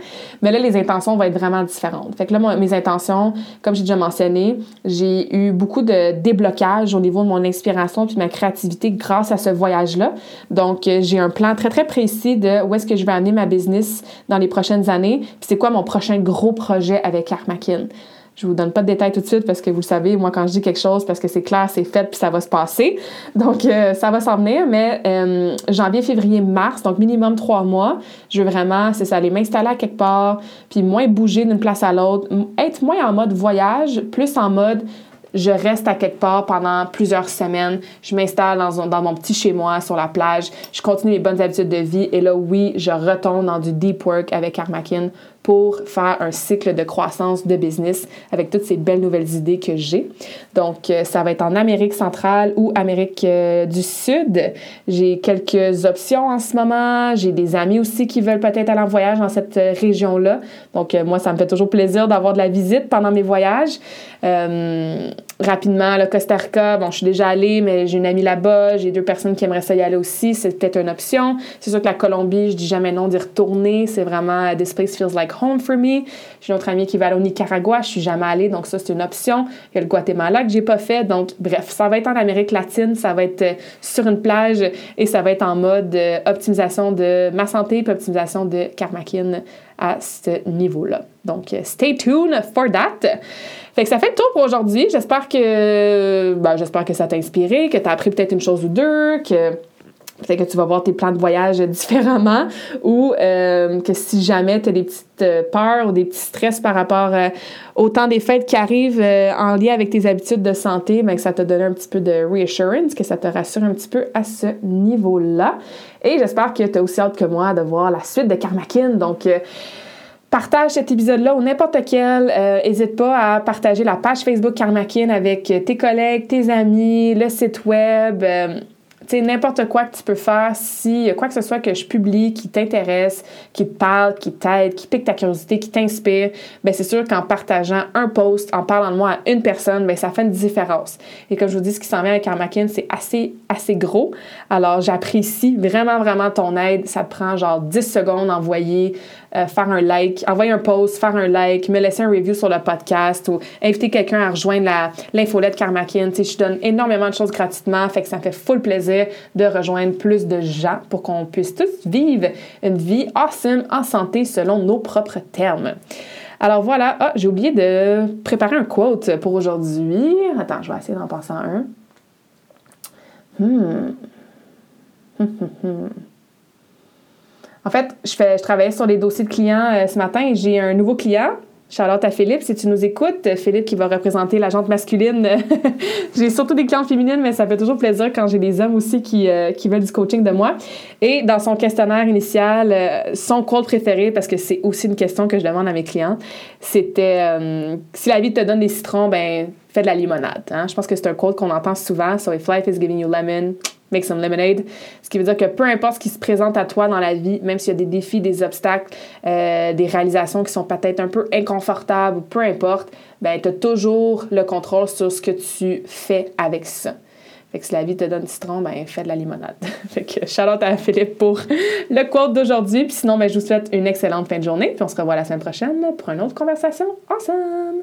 Mais là, les intentions vont être vraiment différentes. Fait que là, mes intentions, comme j'ai déjà mentionné, j'ai eu beaucoup de déblocage au niveau de mon inspiration puis ma créativité grâce à ce voyage-là. Donc, j'ai un plan très, très précis de où est-ce que je vais amener ma business dans les prochaines années. Puis c'est quoi mon prochain gros projet avec Armakin. Je vous donne pas de détails tout de suite parce que vous le savez, moi, quand je dis quelque chose, parce que c'est clair, c'est fait, puis ça va se passer. Donc, euh, ça va s'en venir, mais euh, janvier, février, mars, donc minimum trois mois, je veux vraiment, c'est ça, aller m'installer à quelque part, puis moins bouger d'une place à l'autre, être moins en mode voyage, plus en mode je reste à quelque part pendant plusieurs semaines, je m'installe dans, mon petit chez moi sur la plage, je continue mes bonnes habitudes de vie et là, oui, je retombe dans du deep work avec Armakin pour faire un cycle de croissance de business avec toutes ces belles nouvelles idées que j'ai. Donc, euh, ça va être en Amérique centrale ou Amérique euh, du Sud. J'ai quelques options en ce moment. J'ai des amis aussi qui veulent peut-être aller en voyage dans cette euh, région-là. Donc, moi, ça me fait toujours plaisir d'avoir de la visite pendant mes voyages. rapidement, le Costa Rica, bon, je suis déjà allée, mais j'ai une amie là-bas. J'ai deux personnes qui aimeraient ça y aller aussi. C'est peut-être une option. C'est sûr que la Colombie, je dis jamais non d'y retourner. C'est vraiment this place feels like home for me. J'ai une autre amie qui va aller au Nicaragua, je suis jamais allée, donc ça c'est une option. Il y a le Guatemala que j'ai pas fait, donc bref, ça va être en Amérique latine, ça va être euh, sur une plage et ça va être en mode euh, optimisation de ma santé et optimisation de Karmakin à ce niveau-là. Donc, euh, stay tuned for that. Fait que ça fait le tour pour aujourd'hui. J'espère que, ben, j'espère que ça t'a inspiré, que tu as appris peut-être une chose ou deux, que peut-être que tu vas voir tes plans de voyage <laughs> différemment ou euh, que si jamais tu as des petites euh, peurs ou des petits stress par rapport euh, au temps des fêtes qui arrivent en lien avec tes habitudes de santé, bien, que ça te donne un petit peu de reassurance, que ça te rassure un petit peu à ce niveau-là. Et j'espère que tu as aussi hâte que moi de voir la suite de Karmakin. Donc, partage cet épisode-là ou n'importe quel. N'hésite pas à partager la page Facebook Karmakin avec tes collègues, tes amis, le site web tu sais, n'importe quoi que tu peux faire, si quoi que ce soit que je publie qui t'intéresse, qui te parle, qui t'aide, qui pique ta curiosité, qui t'inspire, ben c'est sûr qu'en partageant un post, en parlant de moi à une personne, ben ça fait une différence. Et comme je vous dis, ce qui s'en vient avec Karmakin, c'est assez, assez gros. Alors, j'apprécie vraiment, vraiment ton aide. Ça te prend genre 10 secondes d'envoyer euh, faire un like, envoyer un post, faire un like, me laisser un review sur le podcast ou inviter quelqu'un à rejoindre l'infolette Karmakin. Tu sais, je donne énormément de choses gratuitement, fait que ça me fait full plaisir de rejoindre plus de gens pour qu'on puisse tous vivre une vie awesome en santé selon nos propres termes. Alors voilà, ah, j'ai oublié de préparer un quote pour aujourd'hui. Attends, je vais essayer d'en passer un. Hmm. <laughs> En fait, je, fais, travaillais sur les dossiers de clients euh, ce matin et j'ai un nouveau client. Charlotte à Philippe, si tu nous écoutes, Philippe qui va représenter la masculine. <laughs> j'ai surtout des clients féminines, mais ça fait toujours plaisir quand j'ai des hommes aussi qui, euh, veulent du coaching de moi. Et dans son questionnaire initial, euh, son quote préféré, parce que c'est aussi une question que je demande à mes clients, c'était si la vie te donne des citrons, ben fais de la limonade. Hein? Je pense que c'est un quote qu'on entend souvent. So if life is giving you lemon, make some lemonade. Ce qui veut dire que peu importe ce qui se présente à toi dans la vie, même s'il y a des défis, des obstacles, euh, des réalisations qui sont peut-être un peu inconfortables, peu importe, ben, tu as toujours le contrôle sur ce que tu fais avec ça. Fait que si la vie te donne du citron, ben fais de la limonade. <laughs> fait que shout out à Philippe pour <laughs> le quote d'aujourd'hui. Puis sinon, ben, je vous souhaite une excellente fin de journée. Puis on se revoit la semaine prochaine pour une autre conversation ensemble.